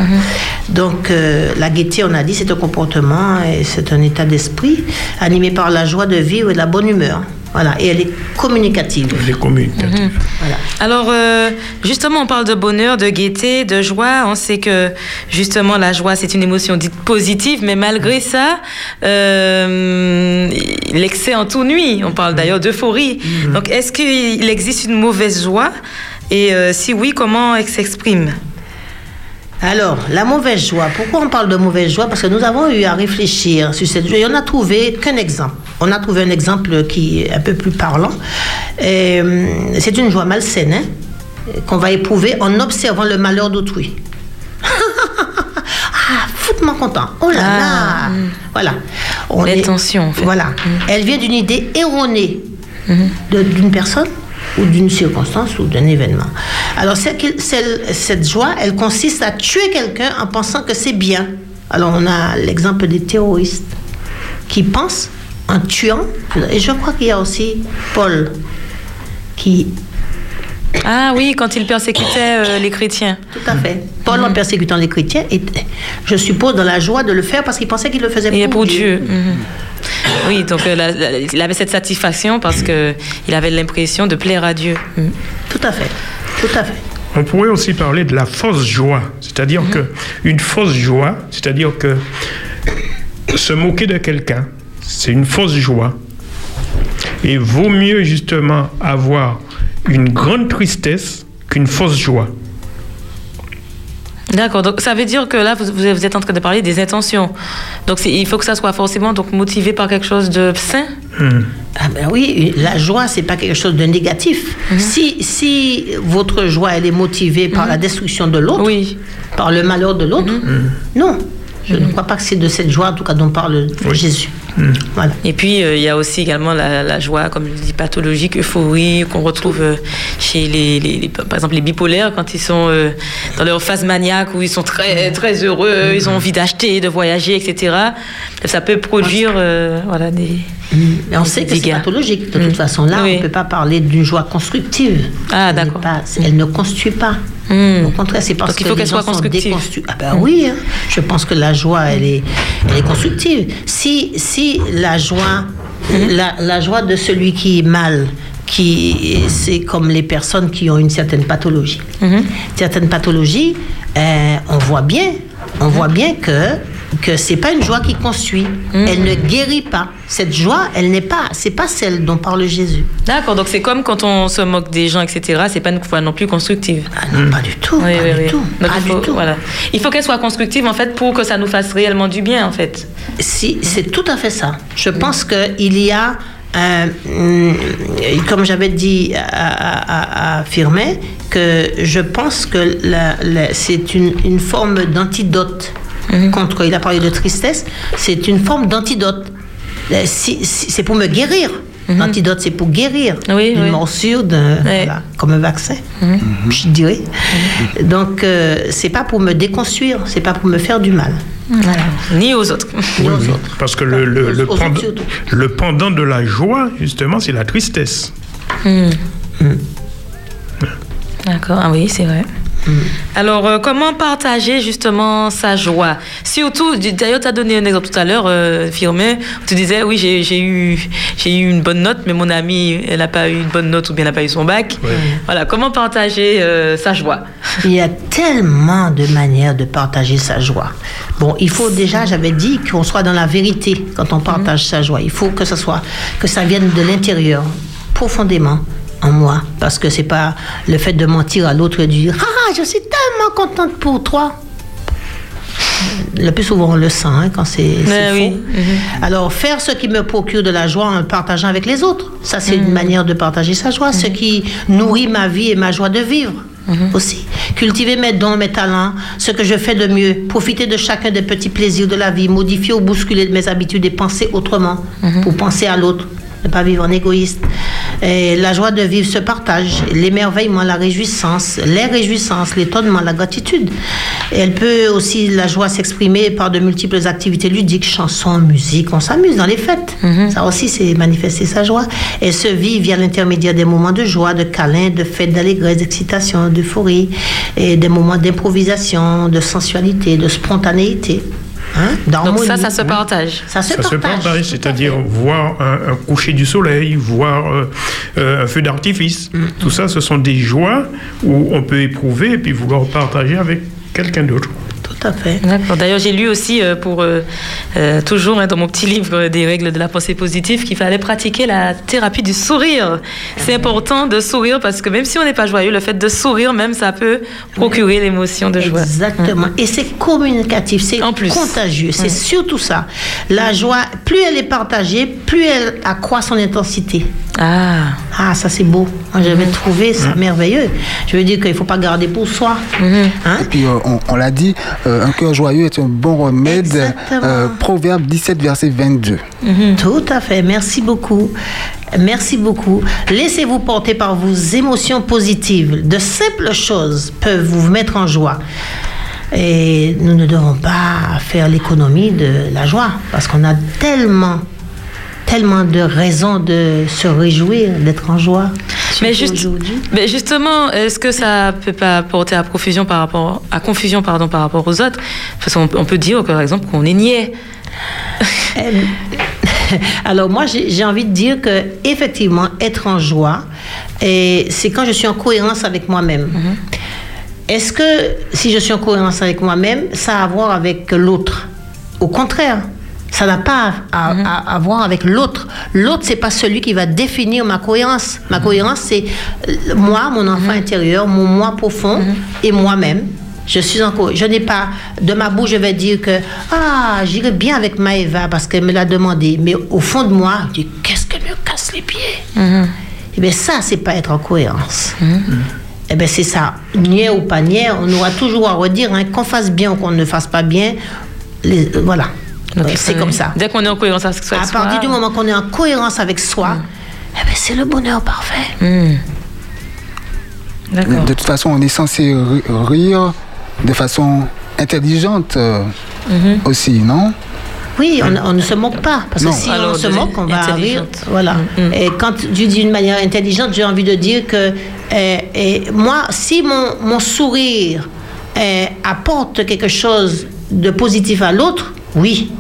Donc, euh, la gaieté, on a dit, c'est un comportement et c'est un état d'esprit animé par la joie de vivre et la bonne humeur. Voilà. Et elle est communicative. Les communicatifs. Voilà. Alors, euh, justement, on parle de bonheur, de gaieté, de joie. On sait que, justement, la joie, c'est une émotion dite positive, mais malgré ça, euh, l'excès en tout nuit. On parle d'ailleurs d'euphorie. Donc, est-ce qu'il existe une mauvaise joie Et euh, si oui, comment elle s'exprime? Alors, la mauvaise joie. Pourquoi on parle de mauvaise joie? Parce que nous avons eu à réfléchir sur cette joie et on n'a trouvé qu'un exemple. On a trouvé un exemple qui est un peu plus parlant. Hum, C'est une joie malsaine hein, qu'on va éprouver en observant le malheur d'autrui. ah, foutement content. Oh là Ah, là Voilà. On est- en fait. Voilà. Elle vient d'une idée erronée de- d'une personne ou d'une circonstance ou d'un événement. Alors, cette joie, elle consiste à tuer quelqu'un en pensant que c'est bien. Alors, on a l'exemple des terroristes qui pensent en tuant. Et je crois qu'il y a aussi Paul qui Ah oui, quand il persécutait euh, les chrétiens. Tout à fait. Paul, en persécutant les chrétiens, était, je suppose, dans la joie de le faire parce qu'il pensait qu'il le faisait Et pour, pour Dieu. Mhm. Oui, donc euh, la- la- il avait cette satisfaction parce que il avait l'impression de plaire à Dieu. Mhm. Tout à fait. Tout à fait. On pourrait aussi parler de la fausse joie, c'est-à-dire que une fausse joie, c'est-à-dire que se moquer de quelqu'un, c'est une fausse joie. Et vaut mieux justement avoir une grande tristesse qu'une fausse joie. D'accord, donc ça veut dire que là, vous, vous êtes en train de parler des intentions. Donc il faut que ça soit forcément donc, motivé par quelque chose de sain. Ah ben oui, la joie, c'est pas quelque chose de négatif. Si, si votre joie, elle est motivée par la destruction de l'autre, Oui. par le malheur de l'autre, non. Je ne crois pas que c'est de cette joie, en tout cas, dont parle Jésus. Voilà. Et puis, euh, il y a aussi également la, la joie, comme je dis, pathologique, euphorie, qu'on retrouve euh, chez les, les- les- par exemple, les bipolaires, quand ils sont euh, dans leur phase maniaque, où ils sont très, très heureux, ils ont envie d'acheter, de voyager, etc. Ça peut produire voilà, des... Mais on sait que c'est dégâts. pathologique. De toute façon, là, Oui. on ne peut pas parler d'une joie constructive. Ah, d'accord. Elle ne construit pas. Hmm. Au contraire, c'est parce Donc, il que faut qu'elle soit constructive. déconstru- Ah ben oui, hein. je pense que la joie, elle est, elle est constructive. Si, si la joie, la, la joie de celui qui est mal, qui c'est comme les personnes qui ont une certaine pathologie. Certaines pathologies, euh, on voit bien, on voit bien que que c'est pas une joie qui construit. Elle ne guérit pas. Cette joie, elle n'est pas, c'est pas celle dont parle Jésus. D'accord, donc c'est comme quand on se moque des gens, etc. C'est pas une foi non plus constructive. Ah non, pas du tout, Oui, pas oui, du oui. tout, Donc, pas il faut, du tout. Voilà. Il faut qu'elle soit constructive, en fait, pour que ça nous fasse réellement du bien, en fait. Si, c'est tout à fait ça. Je pense qu'il y a, euh, comme j'avais dit à, à, à- Firmin, que je pense que c'est une, une forme d'antidote contre, il a parlé de tristesse, c'est une forme d'antidote. Euh, si- si- c'est pour me guérir. L'antidote, c'est pour guérir. Oui, une oui. morsure, d'un- voilà, comme un vaccin, je dirais. Donc, euh, c'est pas pour me déconstruire, c'est pas pour me faire du mal. Ni aux autres. Ni aux autres. Parce que le, le- le Aux- aux autres pendant, le pendant de la joie, justement, c'est la tristesse. D'accord, ah oui, c'est vrai. Alors, euh, comment partager justement sa joie? Surtout, d'ailleurs, tu as donné un exemple tout à l'heure, euh, Firmin, où tu disais, oui, j'ai eu, j'ai eu une bonne note, mais mon amie, elle n'a pas eu une bonne note ou bien elle n'a pas eu son bac. Ouais. Voilà, comment partager euh, sa joie? Il y a tellement de manières de partager sa joie. Bon, il faut déjà, j'avais dit qu'on soit dans la vérité quand on partage sa joie. Il faut que ça soit, que ça vienne de l'intérieur, profondément en moi, parce que c'est pas le fait de mentir à l'autre et de dire ah je suis tellement contente pour toi. Le plus souvent on le sent hein, quand c'est faux. Mhm. Alors faire ce qui me procure de la joie en le partageant avec les autres, ça c'est une manière de partager sa joie, ce qui nourrit ma vie et ma joie de vivre. Aussi. Cultiver mes dons, mes talents, ce que je fais de mieux, profiter de chacun des petits plaisirs de la vie, modifier ou bousculer mes habitudes et penser autrement pour penser à l'autre, ne pas vivre en égoïste. Et la joie de vivre se partage, l'émerveillement, la réjouissance, les réjouissances, l'étonnement, la gratitude. Et elle peut aussi, la joie, s'exprimer par de multiples activités ludiques, chansons, musique, on s'amuse dans les fêtes. Ça aussi, c'est manifester sa joie. Elle se vit via l'intermédiaire des moments de joie, de câlins, de fêtes, d'allégresse, d'excitation, d'euphorie, et des moments d'improvisation, de sensualité, de spontanéité. Hein, Donc ça, ça se partage. Ça se Ça partage. c'est-à-dire voir un, un coucher du soleil, voir euh, euh, un feu d'artifice. Mm. Tout ça, ce sont des joies où on peut éprouver et puis vouloir partager avec quelqu'un d'autre. Tout à fait. D'accord. D'ailleurs, j'ai lu aussi euh, pour euh, euh, toujours hein, dans mon petit livre des règles de la pensée positive qu'il fallait pratiquer la thérapie du sourire. C'est important de sourire parce que même si on n'est pas joyeux, le fait de sourire même ça peut procurer l'émotion de joie. Exactement. Et c'est communicatif, c'est contagieux, c'est surtout ça. La joie, plus elle est partagée, plus elle accroît son intensité. Ah. Ah, ça c'est beau. J'avais trouvé ça merveilleux. Je veux dire qu'il ne faut pas garder pour soi. Hein? Et puis, euh, on, on l'a dit, euh, un cœur joyeux est un bon remède. Euh, Proverbe 17, verset 22. Tout à fait. Merci beaucoup. Merci beaucoup. Laissez-vous porter par vos émotions positives. De simples choses peuvent vous mettre en joie. Et nous ne devons pas faire l'économie de la joie parce qu'on a tellement, tellement de raisons de se réjouir, d'être en joie. Mais, juste, mais justement, est-ce que ça peut pas porter à confusion par rapport à confusion pardon par rapport aux autres? Parce qu'on on peut dire par exemple qu'on est niais. Alors moi, j'ai envie de dire que effectivement, être en joie, et c'est quand je suis en cohérence avec moi-même. Est-ce que si je suis en cohérence avec moi-même, ça a à voir avec l'autre? Au contraire. Ça n'a pas à, à- à voir avec l'autre. L'autre, c'est pas celui qui va définir ma cohérence. Ma cohérence, c'est euh, moi, mon enfant intérieur, mon moi profond et moi-même. Je suis en co- Je n'ai pas de ma bouche, je vais dire que ah, j'irai bien avec Maëva parce qu'elle me l'a demandé. Mais au fond de moi, je dis qu'est-ce qu'elle me casse les pieds? Eh bien, ça, c'est pas être en cohérence. Eh bien, c'est ça. Niais ou pas niais, on aura toujours à redire hein, qu'on fasse bien ou qu'on ne fasse pas bien. Les- euh, voilà. Donc, Ouais, c'est euh, comme ça. Dès qu'on est en cohérence avec soi. À partir du moment qu'on est en cohérence avec soi, eh ben, c'est le bonheur parfait. Hmm. D'accord. De toute façon, on est censé ri- rire de façon intelligente euh, Mhm. aussi, non? Oui, on, on ne se moque pas. Parce Non. que si Alors, on se moque, on va rire. Voilà. Mm, mm. Et quand tu dis d'une manière intelligente, j'ai envie de dire que euh, et moi, si mon, mon sourire apporte quelque chose de positif à l'autre, oui.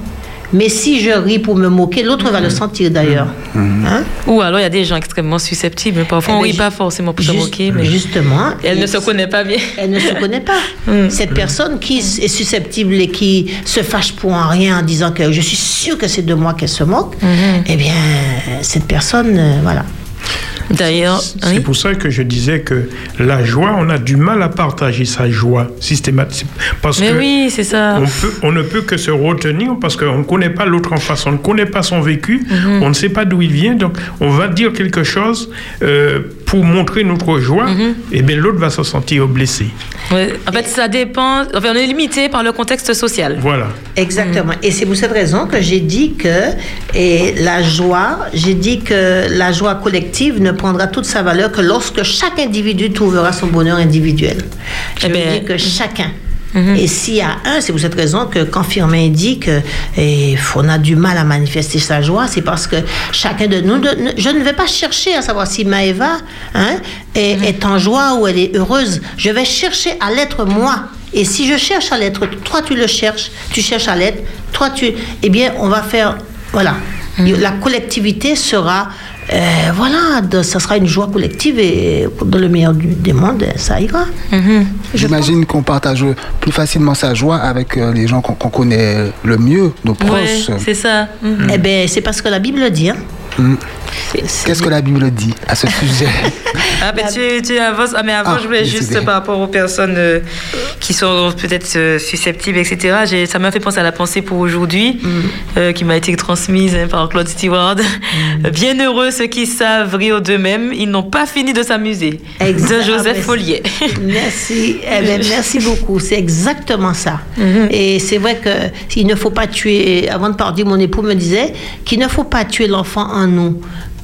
Mais si je ris pour me moquer, l'autre va le sentir d'ailleurs. Hein? Ou alors il y a des gens extrêmement susceptibles. Parfois Eh on ben, rit pas forcément pour se moquer, mais Justement. elle ne se connaît pas bien. Elle ne se connaît pas. Mm. Cette personne qui est susceptible et qui se fâche pour un rien en disant que je suis sûre que c'est de moi qu'elle se moque, Mm-hmm. eh bien, cette personne, euh, voilà. D'ailleurs, C'est oui. pour ça que je disais que la joie, on a du mal à partager sa joie systématiquement. Parce Mais que oui, c'est ça. on, peut, on ne peut que se retenir parce qu'on ne connaît pas l'autre en face, on ne connaît pas son vécu, Mhm. on ne sait pas d'où il vient, donc on va dire quelque chose euh, pour montrer notre joie, Mhm. et bien l'autre va se sentir blessé. Ouais, En fait, ça dépend. Enfin, on est limité par le contexte social. Voilà. Exactement. Et c'est pour cette raison que j'ai dit que et la joie, j'ai dit que la joie collective ne prendra toute sa valeur que lorsque chaque individu trouvera son bonheur individuel. Je Eh veux ben, dire que chacun Et s'il y a un, c'est pour cette raison que quand Firmin dit qu'on a du mal à manifester sa joie, c'est parce que chacun de nous, de- je ne vais pas chercher à savoir si Maëva hein, est, est en joie ou elle est heureuse. Je vais chercher à l'être moi. Et si je cherche à l'être, toi tu le cherches, tu cherches à l'être, toi tu, eh bien on va faire, voilà, la collectivité sera, euh, voilà, de- ça sera une joie collective et dans le meilleur du- des mondes, ça ira. Je J'imagine qu'on partage plus facilement sa joie avec euh, les gens qu'on qu'on connaît le mieux, nos Ouais, proches. c'est ça. Mhm. Eh bien, c'est parce que la Bible le dit. hein. Qu'est-ce que la Bible dit à ce sujet Ah, ben, tu, tu avances. Ah, mais avant, Ah, je voulais juste par rapport aux personnes euh, qui sont peut-être euh, susceptibles, etc. Ça m'a fait penser à la pensée pour aujourd'hui, Mm. euh, qui m'a été transmise hein, par Claude Stewart. Mm. Bienheureux ceux qui savent rire d'eux-mêmes, ils n'ont pas fini de s'amuser. De Ah, ben, Joseph Follier. Merci, Eh bien, merci beaucoup. C'est exactement ça. Et c'est vrai que il ne faut pas tuer. Avant de partir, mon époux me disait qu'il ne faut pas tuer l'enfant en nous.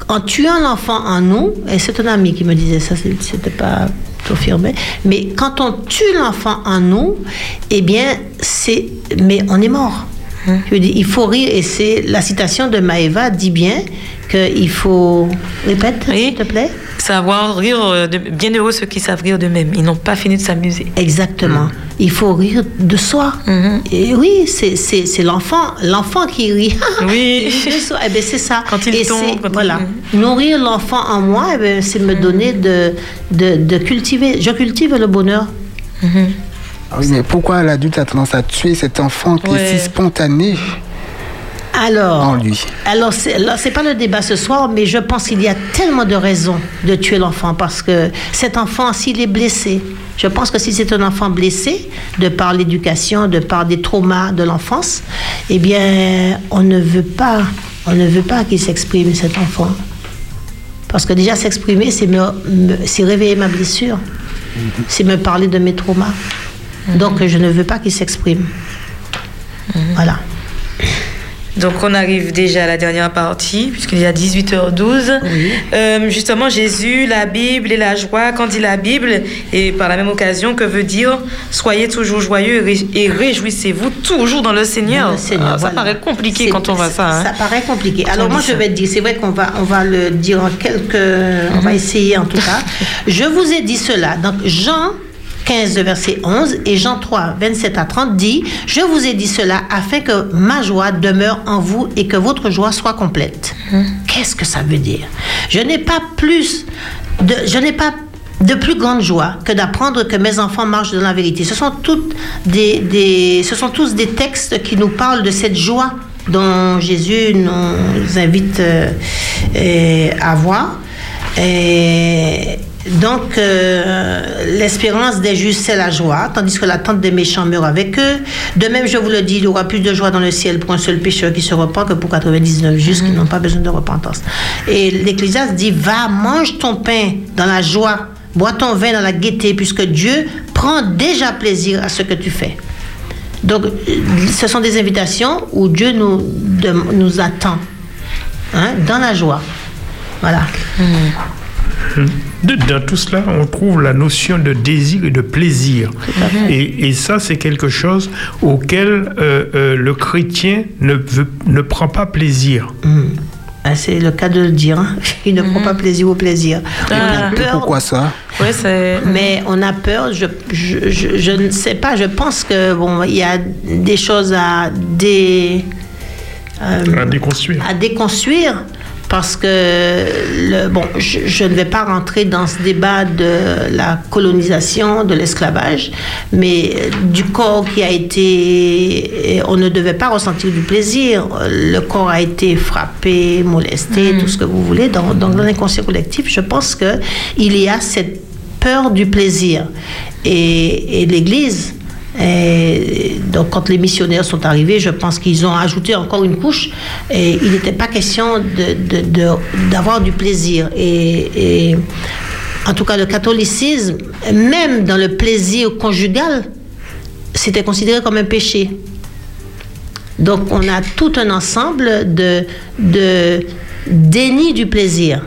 En tuant l'enfant en nous, et c'est un ami qui me disait ça, c'était pas confirmé, mais quand on tue l'enfant en nous, eh bien, c'est, mais on est mort. Je dire, il faut rire, et c'est la citation de Maëva dit bien qu'il faut. Répète, Oui. s'il te plaît. Savoir rire, euh, de... bienheureux ceux qui savent rire d'eux-mêmes, ils n'ont pas fini de s'amuser. Exactement. Il faut rire de soi. Et oui, c'est, c'est, c'est l'enfant, l'enfant qui rit. Oui. De soi. Eh ben, c'est ça. Quand il Et tombe, c'est- quand il- voilà. Nourrir l'enfant en moi, eh ben, c'est me donner de, de, de cultiver. Je cultive le bonheur. Ah oui, mais pourquoi l'adulte a tendance à tuer cet enfant qui est si spontané Alors, en lui? alors c'est, pas le débat ce soir, mais je pense qu'il y a tellement de raisons de tuer l'enfant parce que cet enfant, s'il est blessé, je pense que si c'est un enfant blessé, de par l'éducation, de par des traumas de l'enfance, eh bien, on ne veut pas, on ne veut pas qu'il s'exprime cet enfant. Parce que déjà s'exprimer, c'est me, me- c'est réveiller ma blessure, c'est me parler de mes traumas. Donc je ne veux pas qu'il s'exprime. Voilà. Donc on arrive déjà à la dernière partie, puisqu'il est à 18h12. Euh, justement, Jésus, la Bible et la joie, quand dit la Bible, et par la même occasion, que veut dire Soyez toujours joyeux et ré- et réjouissez-vous toujours dans le Seigneur. Dans le Seigneur, Ah, ça voilà. paraît compliqué quand on voit ça. hein. Ça paraît compliqué. Alors moi, je vais te dire, c'est vrai qu'on va, on va le dire en quelques... On va essayer en tout cas. Je vous ai dit cela. Donc Jean 15, verset 11 et Jean 3, 27 à 30 dit, Je vous ai dit cela afin que ma joie demeure en vous et que votre joie soit complète. Qu'est-ce que ça veut dire? Je n'ai pas plus de... Je n'ai pas de plus grande joie que d'apprendre que mes enfants marchent dans la vérité. Ce sont, toutes des, des- ce sont tous des textes qui nous parlent de cette joie dont Jésus nous invite euh, à voir. Et donc, euh, l'espérance des justes, c'est la joie, tandis que l'attente des méchants meurt avec eux. De même, je vous le dis, il y aura plus de joie dans le ciel pour un seul pécheur qui se repent que pour 99 justes qui n'ont pas besoin de repentance. Et l'Ecclésiaste dit, va, mange ton pain dans la joie, bois ton vin dans la gaieté, puisque Dieu prend déjà plaisir à ce que tu fais. Donc, ce sont des invitations où Dieu nous, de- nous attend hein, dans la joie. Voilà. De- Dans tout cela, on trouve la notion de désir et de plaisir. Et, et ça, c'est quelque chose auquel euh, euh, le chrétien ne, veut- ne prend pas plaisir. Ah, C'est le cas de le dire. hein. Il ne prend pas plaisir au plaisir. On a Ah. Et peur, pourquoi ça mais on a peur. Je, je, je, je ne sais pas. Je pense que bon, il y a des choses à dé, euh, À déconstruire. à déconstruire parce que le, bon, je, je ne vais pas rentrer dans ce débat de la colonisation, de l'esclavage, mais du corps qui a été, on ne devait pas ressentir du plaisir. Le corps a été frappé, molesté, tout ce que vous voulez. Donc, donc dans l'inconscient collectif, je pense que il y a cette peur du plaisir et, et l'Église donc, quand les missionnaires sont arrivés, je pense qu'ils ont ajouté encore une couche. Et il n'était pas question d'avoir du plaisir. Et, en tout cas, le catholicisme, même dans le plaisir conjugal, c'était considéré comme un péché. Donc, on a tout un ensemble de, de déni du plaisir.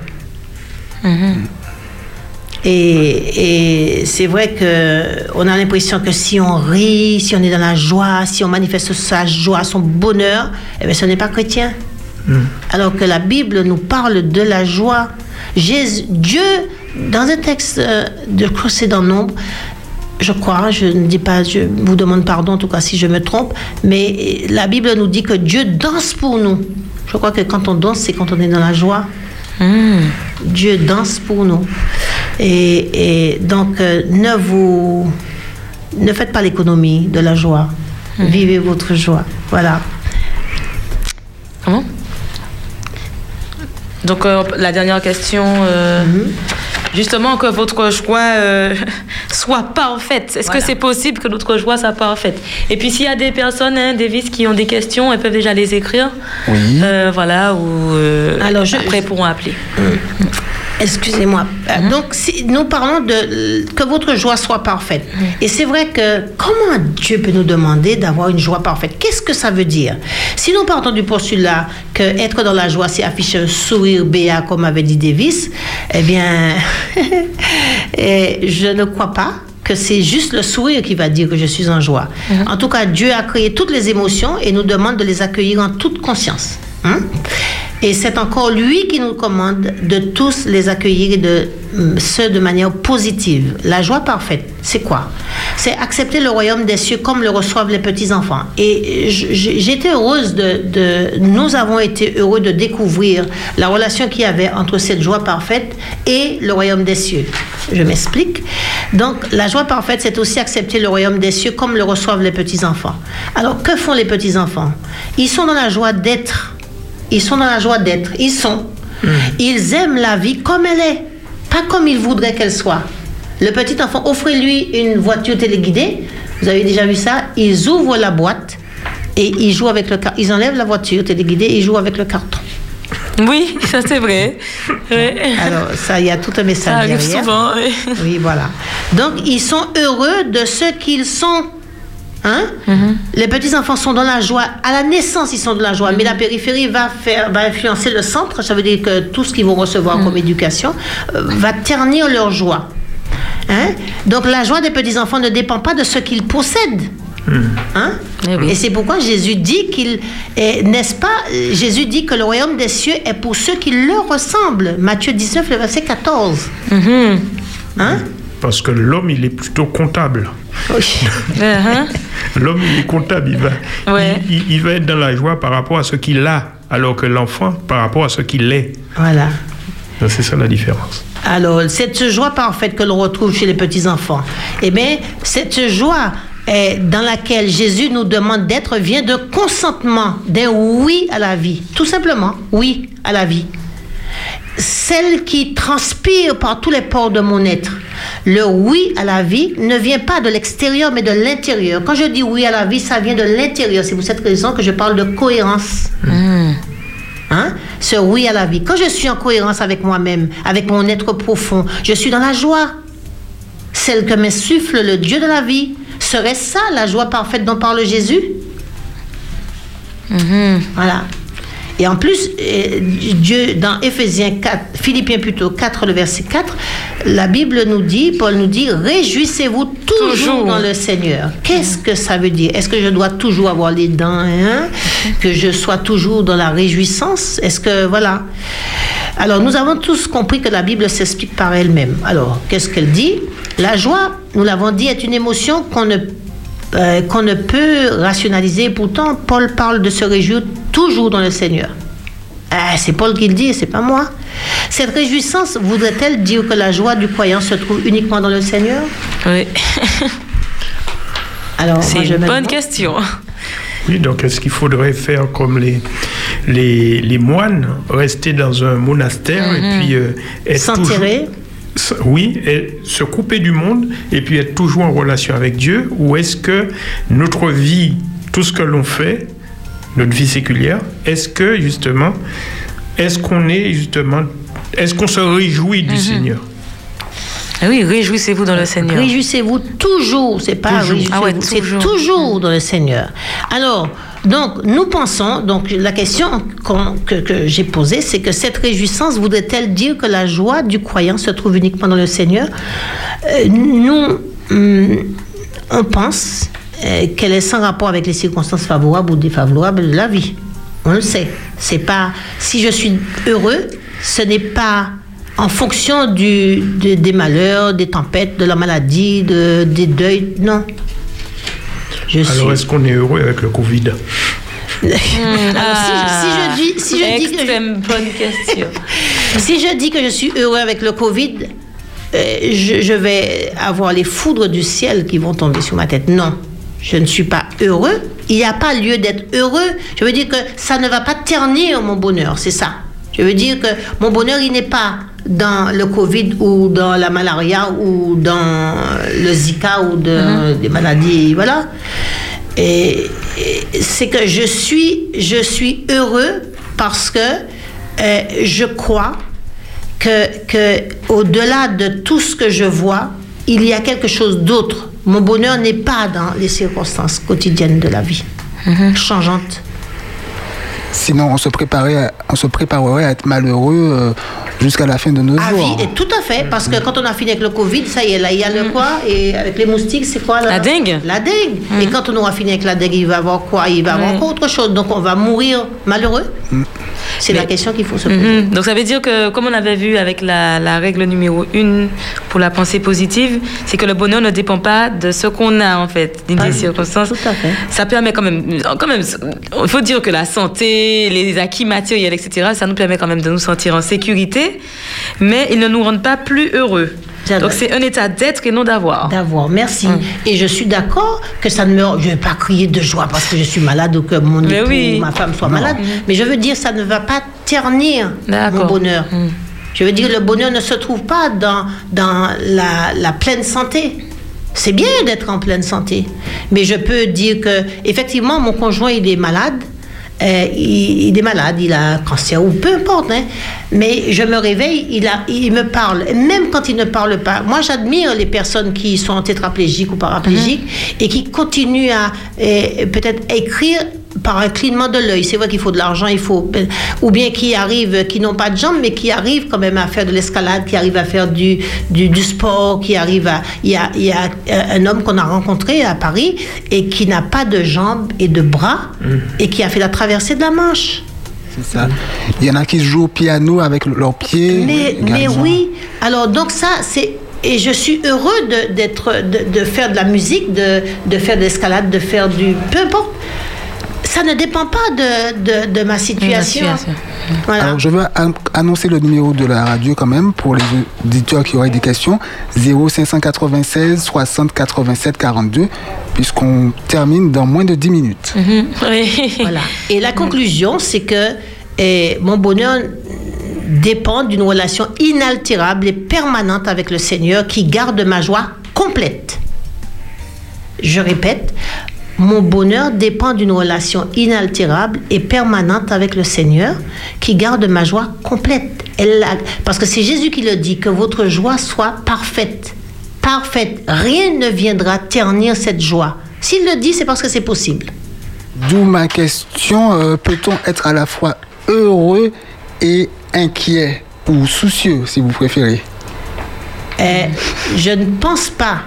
Et, et c'est vrai que on a l'impression que si on rit, si on est dans la joie, si on manifeste sa joie, son bonheur, eh bien, ce n'est pas chrétien. Alors que la Bible nous parle de la joie. Jésus, Dieu, dans un texte euh, de c'est dans Nombre, je crois, je ne dis pas, je vous demande pardon en tout cas si je me trompe, mais la Bible nous dit que Dieu danse pour nous. Je crois que quand on danse, c'est quand on est dans la joie. Dieu danse pour nous. Et, et donc, euh, ne vous. Ne faites pas l'économie de la joie. Vivez votre joie. Voilà. Comment? Donc, euh, la dernière question. euh, Justement, que votre joie euh, soit parfaite. Est-ce Voilà. que c'est possible que notre joie soit parfaite Et puis, s'il y a des personnes, hein, des vis qui ont des questions, elles peuvent déjà les écrire. Oui. Euh, voilà, ou euh, Alors, je- après pourront appeler. Excusez-moi. Euh, Donc, si nous parlons de que votre joie soit parfaite. Et c'est vrai que comment Dieu peut nous demander d'avoir une joie parfaite? Qu'est-ce que ça veut dire? Si nous partons du postulat que être dans la joie, c'est afficher un sourire béat, comme avait dit Davis, eh bien, eh, je ne crois pas que c'est juste le sourire qui va dire que je suis en joie. En tout cas, Dieu a créé toutes les émotions et nous demande de les accueillir en toute conscience. Hein? Et c'est encore lui qui nous commande de tous les accueillir et de mm, ce de manière positive. La joie parfaite, c'est quoi? C'est accepter le royaume des cieux comme le reçoivent les petits-enfants. Et j'étais heureuse de, de- Nous avons été heureux de découvrir la relation qu'il y avait entre cette joie parfaite et le royaume des cieux. Je m'explique. Donc, la joie parfaite, c'est aussi accepter le royaume des cieux comme le reçoivent les petits-enfants. Alors, que font les petits-enfants? Ils sont dans la joie d'être. Ils sont dans la joie d'être. Ils sont. Ils aiment la vie comme elle est, pas comme ils voudraient qu'elle soit. Le petit enfant, offrez-lui une voiture téléguidée. Vous avez déjà vu ça? Ils ouvrent la boîte et ils jouent avec le carton. Ils enlèvent la voiture téléguidée et ils jouent avec le carton. Oui, ça c'est vrai. Ouais. Alors, ça, il y a tout un message Ça arrive derrière. souvent. oui. Oui, voilà. Donc, ils sont heureux de ce qu'ils sont. Hein? Les petits-enfants sont dans la joie. À la naissance, ils sont dans la joie. Mais la périphérie va, faire, va influencer le centre. Ça veut dire que tout ce qu'ils vont recevoir comme éducation euh, va ternir leur joie. Hein? Donc, la joie des petits-enfants ne dépend pas de ce qu'ils possèdent. Hein? Eh oui. Et c'est pourquoi Jésus dit qu'il est, n'est-ce pas, Jésus dit que le royaume des cieux est pour ceux qui leur ressemblent. Matthieu 19, le verset 14. Mhm. Hein? Parce que l'homme, il est plutôt comptable. Oui. Uh-huh. L'homme, il est comptable. Il va, Ouais. il, il- il va être dans la joie par rapport à ce qu'il a, alors que l'enfant, par rapport à ce qu'il est. Voilà. Donc, C'est ça la différence. Alors, cette joie parfaite que l'on retrouve chez les petits-enfants, eh bien, cette joie eh, dans laquelle Jésus nous demande d'être vient de consentement, d'un oui à la vie. Tout simplement, oui à la vie. Celle qui transpire par tous les pores de mon être. Le oui à la vie ne vient pas de l'extérieur, mais de l'intérieur. Quand je dis oui à la vie, ça vient de l'intérieur. C'est pour cette raison que je parle de cohérence. Hein? Ce oui à la vie. Quand je suis en cohérence avec moi-même, avec mon être profond, je suis dans la joie. Celle que m'insuffle le Dieu de la vie. Serait ça la joie parfaite dont parle Jésus? Voilà. Et en plus, euh, Dieu, dans Éphésiens 4, Philippiens plutôt 4, le verset 4, la Bible nous dit, Paul nous dit, réjouissez-vous toujours, Toujours. dans le Seigneur. Qu'est-ce que ça veut dire? Est-ce que je dois toujours avoir les dents hein? Que je sois toujours dans la réjouissance? Est-ce que, voilà. Alors, nous avons tous compris que la Bible s'explique par elle-même. Alors, qu'est-ce qu'elle dit? La joie, nous l'avons dit, est une émotion qu'on ne euh, qu'on ne peut rationaliser. Pourtant, Paul parle de se réjouir toujours dans le Seigneur. Ah, c'est Paul qui le dit, c'est pas moi. Cette réjouissance voudrait-elle dire que la joie du croyant se trouve uniquement dans le Seigneur? Oui. Alors, C'est moi, je une bonne demande- question. Oui, donc est-ce qu'il faudrait faire comme les, les, les moines, rester dans un monastère et puis euh, être S'enterrer Oui, et se couper du monde et puis être toujours en relation avec Dieu Ou est-ce que notre vie, tout ce que l'on fait, notre vie séculière, est-ce que justement, est-ce qu'on est justement, est-ce qu'on se réjouit du Seigneur? Ah oui, réjouissez-vous dans le Seigneur. Réjouissez-vous toujours, c'est pas Toujours. réjouissez-vous, Ah ouais, c'est toujours. toujours dans le Seigneur. Alors, Donc, nous pensons, donc la question que, j'ai posée, c'est que cette réjouissance voudrait-elle dire que la joie du croyant se trouve uniquement dans le Seigneur? Euh, Nous, hum, on pense euh, qu'elle est sans rapport avec les circonstances favorables ou défavorables de la vie. On le sait. C'est pas si je suis heureux, ce n'est pas en fonction de- des malheurs, des tempêtes, de la maladie, de, des deuils. Non. Je suis. Alors, est-ce qu'on est heureux avec le Covid Alors, si, je- si je dis, si je dis que je- Extrême bonne question. si je dis que je suis heureux avec le Covid, euh, je, je vais avoir les foudres du ciel qui vont tomber sur ma tête. Non, je ne suis pas heureux. Il n'y a pas lieu d'être heureux. Je veux dire que ça ne va pas ternir mon bonheur, c'est ça. Je veux dire que mon bonheur, il n'est pas dans le Covid ou dans la malaria ou dans le Zika ou de- des maladies, voilà. Et, et c'est que je suis, je suis heureux parce que euh, je crois que, que au-delà de tout ce que je vois, il y a quelque chose d'autre. Mon bonheur n'est pas dans les circonstances quotidiennes de la vie, changeantes. Sinon, on se, préparait on se préparerait à être malheureux euh, jusqu'à la fin de nos À jours. vie, et tout à fait, parce que quand on a fini avec le Covid, ça y est, là, il y a le quoi Et avec les moustiques, c'est quoi là La dengue. La dengue. Et quand on aura fini avec la dengue, il va y avoir quoi Il va y avoir encore autre chose. Donc on va mourir malheureux C'est la question qu'il faut se poser. Mhm. Donc ça veut dire que, comme on avait vu avec la, la règle numéro une pour la pensée positive, c'est que le bonheur ne dépend pas de ce qu'on a en fait, ni des circonstances. Tout à fait. Ça permet quand même, quand même, il faut dire que la santé, les acquis matériels, etc., ça nous permet quand même de nous sentir en sécurité, mais ils ne nous rendent pas plus heureux. Donc c'est un état d'être et non d'avoir. D'avoir, merci. Hum. Et je suis d'accord que ça ne me. Je ne vais pas crier de joie parce que je suis malade ou que mon époux oui. ou ma femme soit malade. Mais je veux dire, ça ne va pas ternir mon bonheur. Hum. Je veux dire, le bonheur ne se trouve pas dans, dans la, la pleine santé. C'est bien d'être en pleine santé. Mais je peux dire que, effectivement, mon conjoint, il est malade. Euh, il, il est malade, il a un cancer ou peu importe. hein. Mais je me réveille, il, a, il me parle. Même quand il ne parle pas. Moi, j'admire les personnes qui sont tétraplégiques ou paraplégiques et qui continuent à euh, peut-être écrire par un clignement de l'œil. C'est vrai qu'il faut de l'argent, il faut ou bien qui arrivent, qui n'ont pas de jambes, mais qui arrivent quand même à faire de l'escalade, qui arrivent à faire du, du, du sport, qui arrivent à. Il y a, il y a un homme qu'on a rencontré à Paris et qui n'a pas de jambes et de bras et qui a fait la traversée de la Manche. C'est ça. Il y en a qui jouent au piano avec leurs pieds. Mais, mais oui, alors donc ça, c'est. Et je suis heureux de, d'être, de, de faire de la musique, de, de faire de l'escalade, de faire du. Peu importe. Ça ne dépend pas de, de, de ma situation. situation. Voilà. Alors, je veux an- annoncer le numéro de la radio quand même pour les auditeurs qui auraient des questions. 0596 60 87 42, puisqu'on termine dans moins de 10 minutes. Oui. Voilà. Et la conclusion, c'est que eh, mon bonheur dépend d'une relation inaltérable et permanente avec le Seigneur qui garde ma joie complète. Je répète, mon bonheur dépend d'une relation inaltérable et permanente avec le Seigneur qui garde ma joie complète. Elle parce que c'est Jésus qui le dit, que votre joie soit parfaite. Parfaite. Rien ne viendra ternir cette joie. S'il le dit, c'est parce que c'est possible. D'où ma question euh, peut-on être à la fois heureux et inquiet ou soucieux, si vous préférez? Euh, je ne pense pas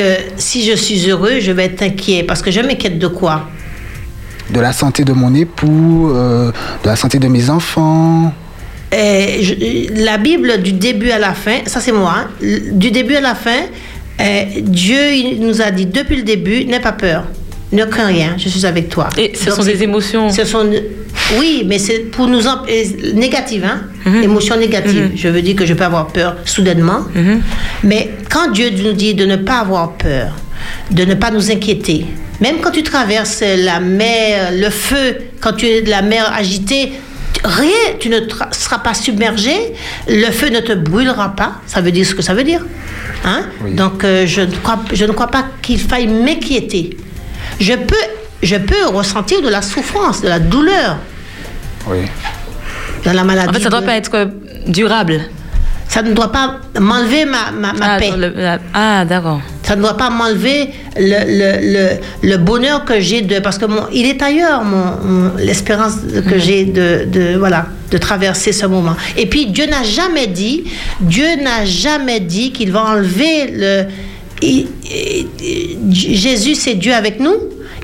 que si je suis heureux, je vais être inquiet. Parce que je m'inquiète de quoi? De la santé de mon époux, euh, de la santé de mes enfants. Je- La Bible, du début à la fin, ça c'est moi, hein, du début à la fin, euh, Dieu il nous a dit depuis le début, n'aie pas peur, ne crains rien, je suis avec toi. Et ce Donc, sont des émotions. Ce sont, oui, mais c'est pour nous en, euh, négatives, hein, Mhm. émotions négatives. Je veux dire que je peux avoir peur soudainement, Mhm. mais quand Dieu nous dit de ne pas avoir peur, de ne pas nous inquiéter, même quand tu traverses la mer, le feu, quand tu es de la mer agitée, rien, tu ne seras pas submergé, le feu ne te brûlera pas, ça veut dire ce que ça veut dire. Hein? Oui. Donc euh, je, ne crois, je ne crois pas qu'il faille m'inquiéter. Je peux, je peux ressentir de la souffrance, de la douleur Oui. dans la maladie. En fait, ça ne doit de- pas être durable. ça ne doit pas m'enlever ma, ma, ma ah, paix. dans le- la- ah, d'accord. Ça ne doit pas m'enlever le, le, le, le bonheur que j'ai de... Parce que mon, il est ailleurs, mon, mon- l'espérance que j'ai de, de, voilà, de traverser ce moment. Et puis, Dieu n'a jamais dit, Dieu n'a jamais dit qu'il va enlever le... il- il- Jésus, c'est Dieu avec nous.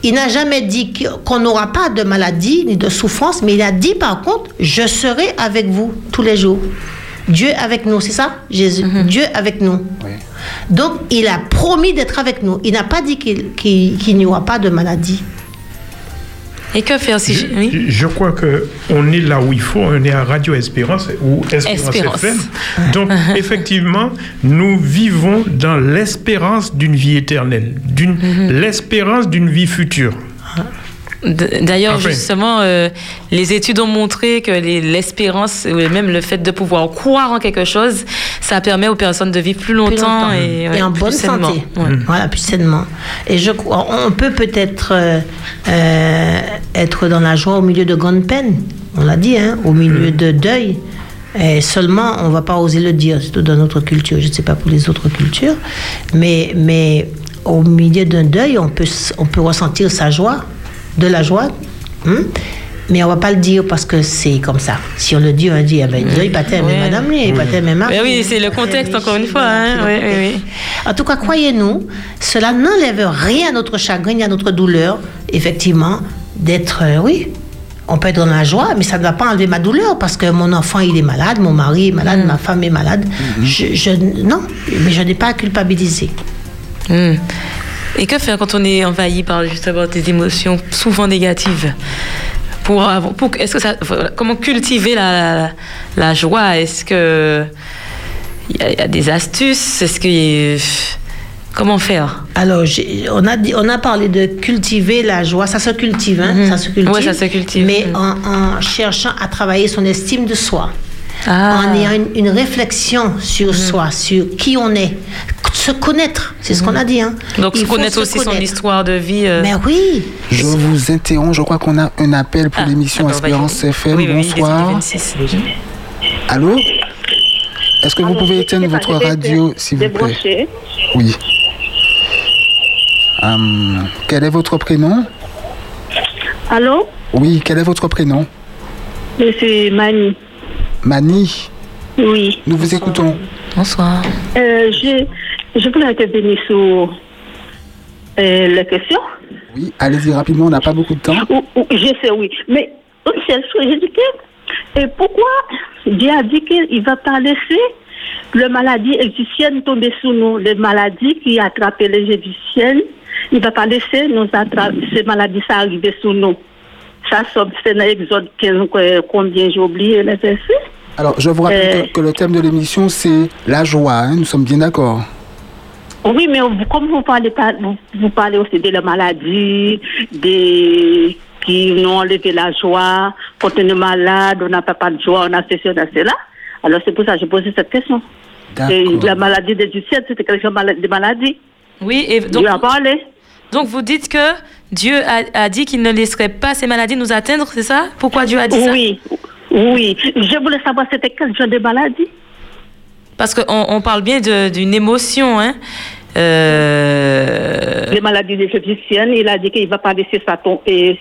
Il n'a jamais dit qu'on n'aura pas de maladie ni de souffrance, mais il a dit par contre, je serai avec vous tous les jours. Dieu avec nous, c'est ça Jésus, Dieu avec nous. Oui. Donc, il a promis d'être avec nous. Il n'a pas dit qu'il qu'il- qu'il n'y aura pas de maladie. Et que faire si je... oui? Je- Je crois que on est là où il faut. On est à Radio Espérance ou Espérance, Espérance. FM. Donc effectivement, nous vivons dans l'espérance d'une vie éternelle, d'une l'espérance d'une vie future. D'ailleurs, Enfin. justement, euh, les études ont montré que les- l'espérance, ou même le fait de pouvoir croire en quelque chose, ça permet aux personnes de vivre plus longtemps, Plus longtemps. et, ouais, en plus bonne sainement. santé. Ouais. Voilà, plus sainement. Et je crois, on peut peut-être euh, euh, être dans la joie au milieu de grandes peines. On l'a dit, hein, au milieu de deuil. Et seulement, on ne va pas oser le dire, surtout dans notre culture. Je ne sais pas pour les autres cultures. Mais, mais au milieu d'un deuil, on peut, on peut ressentir sa joie, de la joie. hein. Mais on ne va pas le dire parce que c'est comme ça. Si on le dit, on dit, ah ben, il pas t'aimer, Ouais. madame, il pas t'aimer, Marie. Mais oui, c'est le contexte, encore une fois, hein. Oui, oui. En tout cas, croyez-nous, cela n'enlève rien à notre chagrin ni à notre douleur, effectivement, d'être, euh, oui, on peut être dans la joie, mais ça ne va pas enlever ma douleur parce que mon enfant, il est malade, mon mari est malade, Mm. ma femme est malade. Je, je- non, mais je n'ai pas à culpabiliser. Hmm. Et que faire quand on est envahi par justement des émotions souvent négatives? Pour, est-ce que ça comment cultiver la, la, la joie? Est-ce que il y, a- il y a des astuces? Est-ce que comment faire? Alors, on a, dit- on a parlé de cultiver la joie. Ça se cultive, hein, Mhm. ça se cultive. Ouais, ça se cultive. Mais Mhm. en, en cherchant à travailler son estime de soi. Ah. en ayant une, une réflexion sur soi, sur qui on est. Se connaître, c'est ce qu'on a dit. Hein. Donc Il se connaître se aussi son histoire de vie. euh, Mais oui, Je vous interromps, je crois qu'on a un appel pour ah, l'émission Espérance. FM. Oui, oui, oui, Bonsoir. 26. Allô? Est-ce que vous pouvez éteindre votre radio, s'il vous plaît? Oui. Hum, quel est votre prénom? Allô? Oui, quel est votre prénom? Je suis Mani. Mani, Oui. nous vous écoutons. Bonsoir. Euh, je, je voulais intervenir sur euh, la question. Oui, allez-y rapidement, on n'a pas beaucoup de temps. Ou- ou- je sais, oui. Mais une seule chose, je dis que, et pourquoi Dieu a dit qu'il ne va pas laisser la maladie égyptienne tomber sur nous, les maladies qui attrapent les égyptiennes, il ne va pas laisser nous attraper, ces maladies ça arriver sur nous. Ça, c'est dans Exode 15, que- combien j'ai oublié les versets. Alors, je vous rappelle Euh. que, que le thème de l'émission, c'est la joie. hein, nous sommes bien d'accord. Oui, mais vous- comme vous parlez, pas- vous, vous parlez aussi de la maladie, des qui nous ont enlevé la joie, quand on est malade, on n'a pas, pas de joie, on a ceci, on a cela. Alors c'est pour ça que j'ai posé cette question. Et la maladie des Égyptiens, c'était quelque chose de maladie. Oui, et donc, Dieu a parlé. donc vous dites que Dieu a, a dit qu'il ne laisserait pas ces maladies nous atteindre, c'est ça? Pourquoi Dieu a dit ça? Oui, oui. Je voulais savoir c'était quel genre de maladie? Parce qu'on on parle bien de- d'une émotion, hein Euh, Les maladies des Égyptiennes, il a dit qu'il ne va pas laisser ça tomber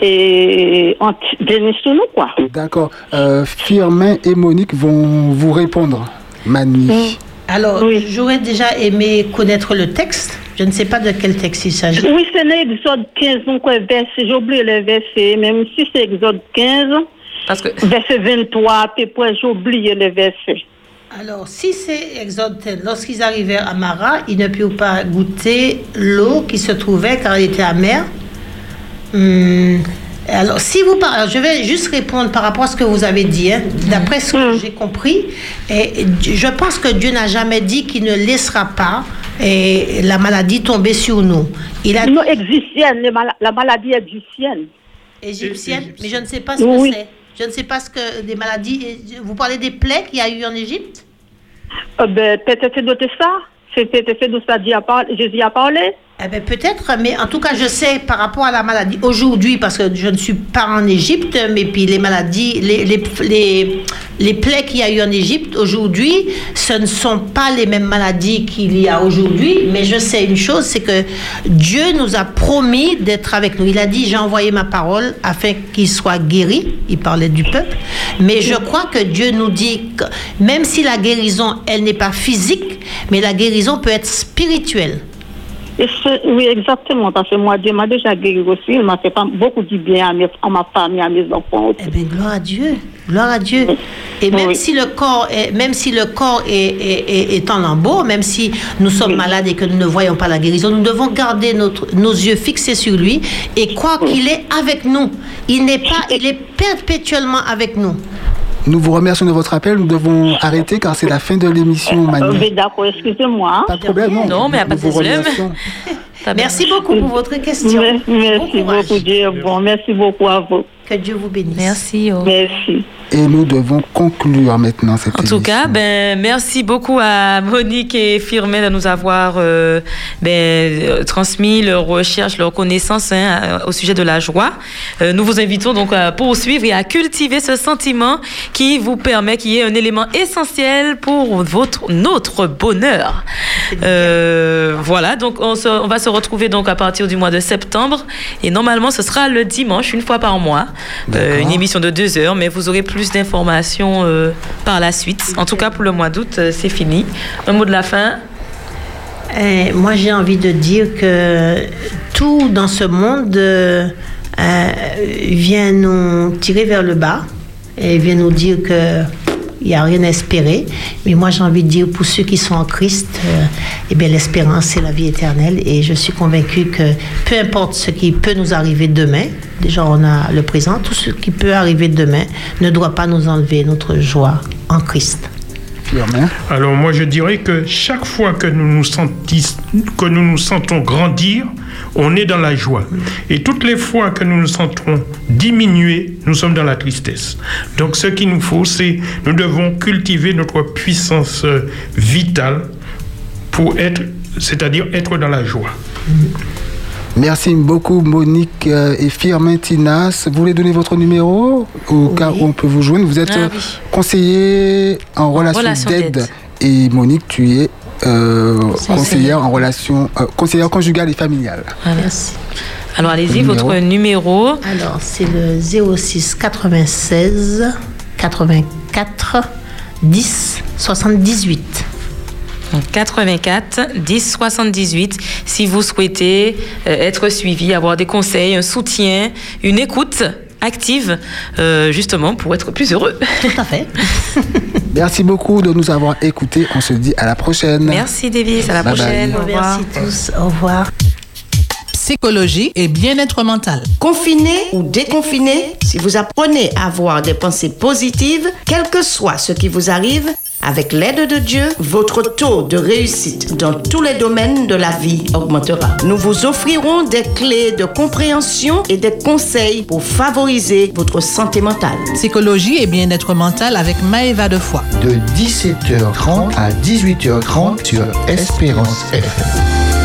et, venir sur nous, quoi. D'accord. Euh, Firmin et Monique vont vous répondre. Mani. alors Oui. j'aurais déjà aimé connaître le texte. Je ne sais pas de quel texte il s'agit. Oui, c'est dans Exode 15, donc verset, j'ai oublié le verset, même si c'est Exode 15, Parce que verset 23, à peu près, j'ai oublié le verset. Alors, si c'est Exode 10, lorsqu'ils arrivèrent à Mara, ils ne purent pas goûter l'eau qui se trouvait car elle était amère. Hum, alors, si vous par- alors, je vais juste répondre par rapport à ce que vous avez dit. hein. D'après ce que j'ai compris, et je pense que Dieu n'a jamais dit qu'il ne laissera pas et, la maladie tomber sur nous. Il a Non, égyptienne, la maladie égyptienne. égyptienne, mais je ne sais pas ce Oui. que c'est. Je ne sais pas ce que des maladies. Vous parlez des plaies qu'il y a eu en Égypte? Euh, ben, peut-être c'est de ça. Peut-être de ça Jésus a parlé. Eh ben, peut-être, mais en tout cas, je sais par rapport à la maladie aujourd'hui, parce que je ne suis pas en Égypte, mais puis les maladies, les, les, les, les plaies qu'il y a eu en Égypte aujourd'hui, ce ne sont pas les mêmes maladies qu'il y a aujourd'hui, mais je sais une chose, c'est que Dieu nous a promis d'être avec nous. Il a dit, j'ai envoyé ma parole afin qu'il soit guéri. Il parlait du peuple. Mais je crois que Dieu nous dit que même si la guérison, elle n'est pas physique, mais la guérison peut être spirituelle. Oui, exactement, parce que moi, Dieu m'a déjà guéri aussi. Il m'a fait pas beaucoup du bien à, mes- à ma famille, à mes enfants aussi. Eh bien, gloire à Dieu. Gloire à Dieu. Et même Oui. si le corps est, même si le corps est, est, est- est en lambeaux, même si nous sommes malades et que nous ne voyons pas la guérison, nous devons garder notre, nos yeux fixés sur lui et croire qu'il est avec nous. Il n'est pas, il est perpétuellement avec nous. Nous vous remercions de votre appel. Nous devons arrêter car c'est la fin de l'émission, Euh, Manu. d'accord, excusez-moi. Pas de problème, non. Non, mais pas de problème. Merci beaucoup pour votre question. Mer- Merci Bon beaucoup, Dieu. Bon, merci beaucoup à vous. Que Dieu vous bénisse. Merci. oh. Merci. Et nous devons conclure maintenant cette En tout cas, ben, merci beaucoup à Monique et Firmin de nous avoir euh, ben, euh, transmis leurs recherches, leurs connaissances hein, au sujet de la joie. Euh, nous vous invitons donc à poursuivre et à cultiver ce sentiment qui vous permet, qui est un élément essentiel pour votre, notre bonheur. Euh, voilà, donc on, se- on va se retrouver donc à partir du mois de septembre et normalement ce sera le dimanche, une fois par mois, Euh, une émission de deux heures, mais vous aurez plus d'informations euh, par la suite. En tout cas, pour le mois d'août, euh, c'est fini. Un mot de la fin Euh, moi, j'ai envie de dire que tout dans ce monde euh, euh, vient nous tirer vers le bas et vient nous dire que il n'y a rien à espérer. Mais moi, j'ai envie de dire pour ceux qui sont en Christ, euh, eh bien, l'espérance, c'est la vie éternelle. Et je suis convaincue que peu importe ce qui peut nous arriver demain, déjà on a le présent, tout ce qui peut arriver demain ne doit pas nous enlever notre joie en Christ. Firmin. Alors moi je dirais que chaque fois que nous nous, que nous nous sentons grandir, on est dans la joie. Et toutes les fois que nous nous sentons diminuer, nous sommes dans la tristesse. Donc ce qu'il nous faut, c'est nous devons cultiver notre puissance euh, vitale pour être, c'est-à-dire être dans la joie. Merci beaucoup Monique euh, et Firmin Tinas. Vous voulez donner votre numéro au cas où on peut vous joindre? Vous êtes Ah euh, oui. conseiller en relation, relation d'aide et Monique, tu es euh, Conseillère. en relation euh, conseillère conjugale et familiale. Merci. Alors allez-y, Numéro. votre numéro. Alors, c'est le 06 96 84 10 78. Donc 84 10 78 si vous souhaitez euh, être suivi, avoir des conseils, un soutien, une écoute active euh, justement pour être plus heureux. Tout à fait. Merci beaucoup de nous avoir écoutés. On se dit à la prochaine. Merci Davis, à la Bye bye. prochaine. Au revoir. Merci tous. Au revoir. Psychologie et bien-être mental. Confiné ou déconfiné, si vous apprenez à avoir des pensées positives, quel que soit ce qui vous arrive, avec l'aide de Dieu, votre taux de réussite dans tous les domaines de la vie augmentera. Nous vous offrirons des clés de compréhension et des conseils pour favoriser votre santé mentale. Psychologie et bien-être mental avec Maëva de Foix. de 17h30 à 18h30 sur Espérance FM.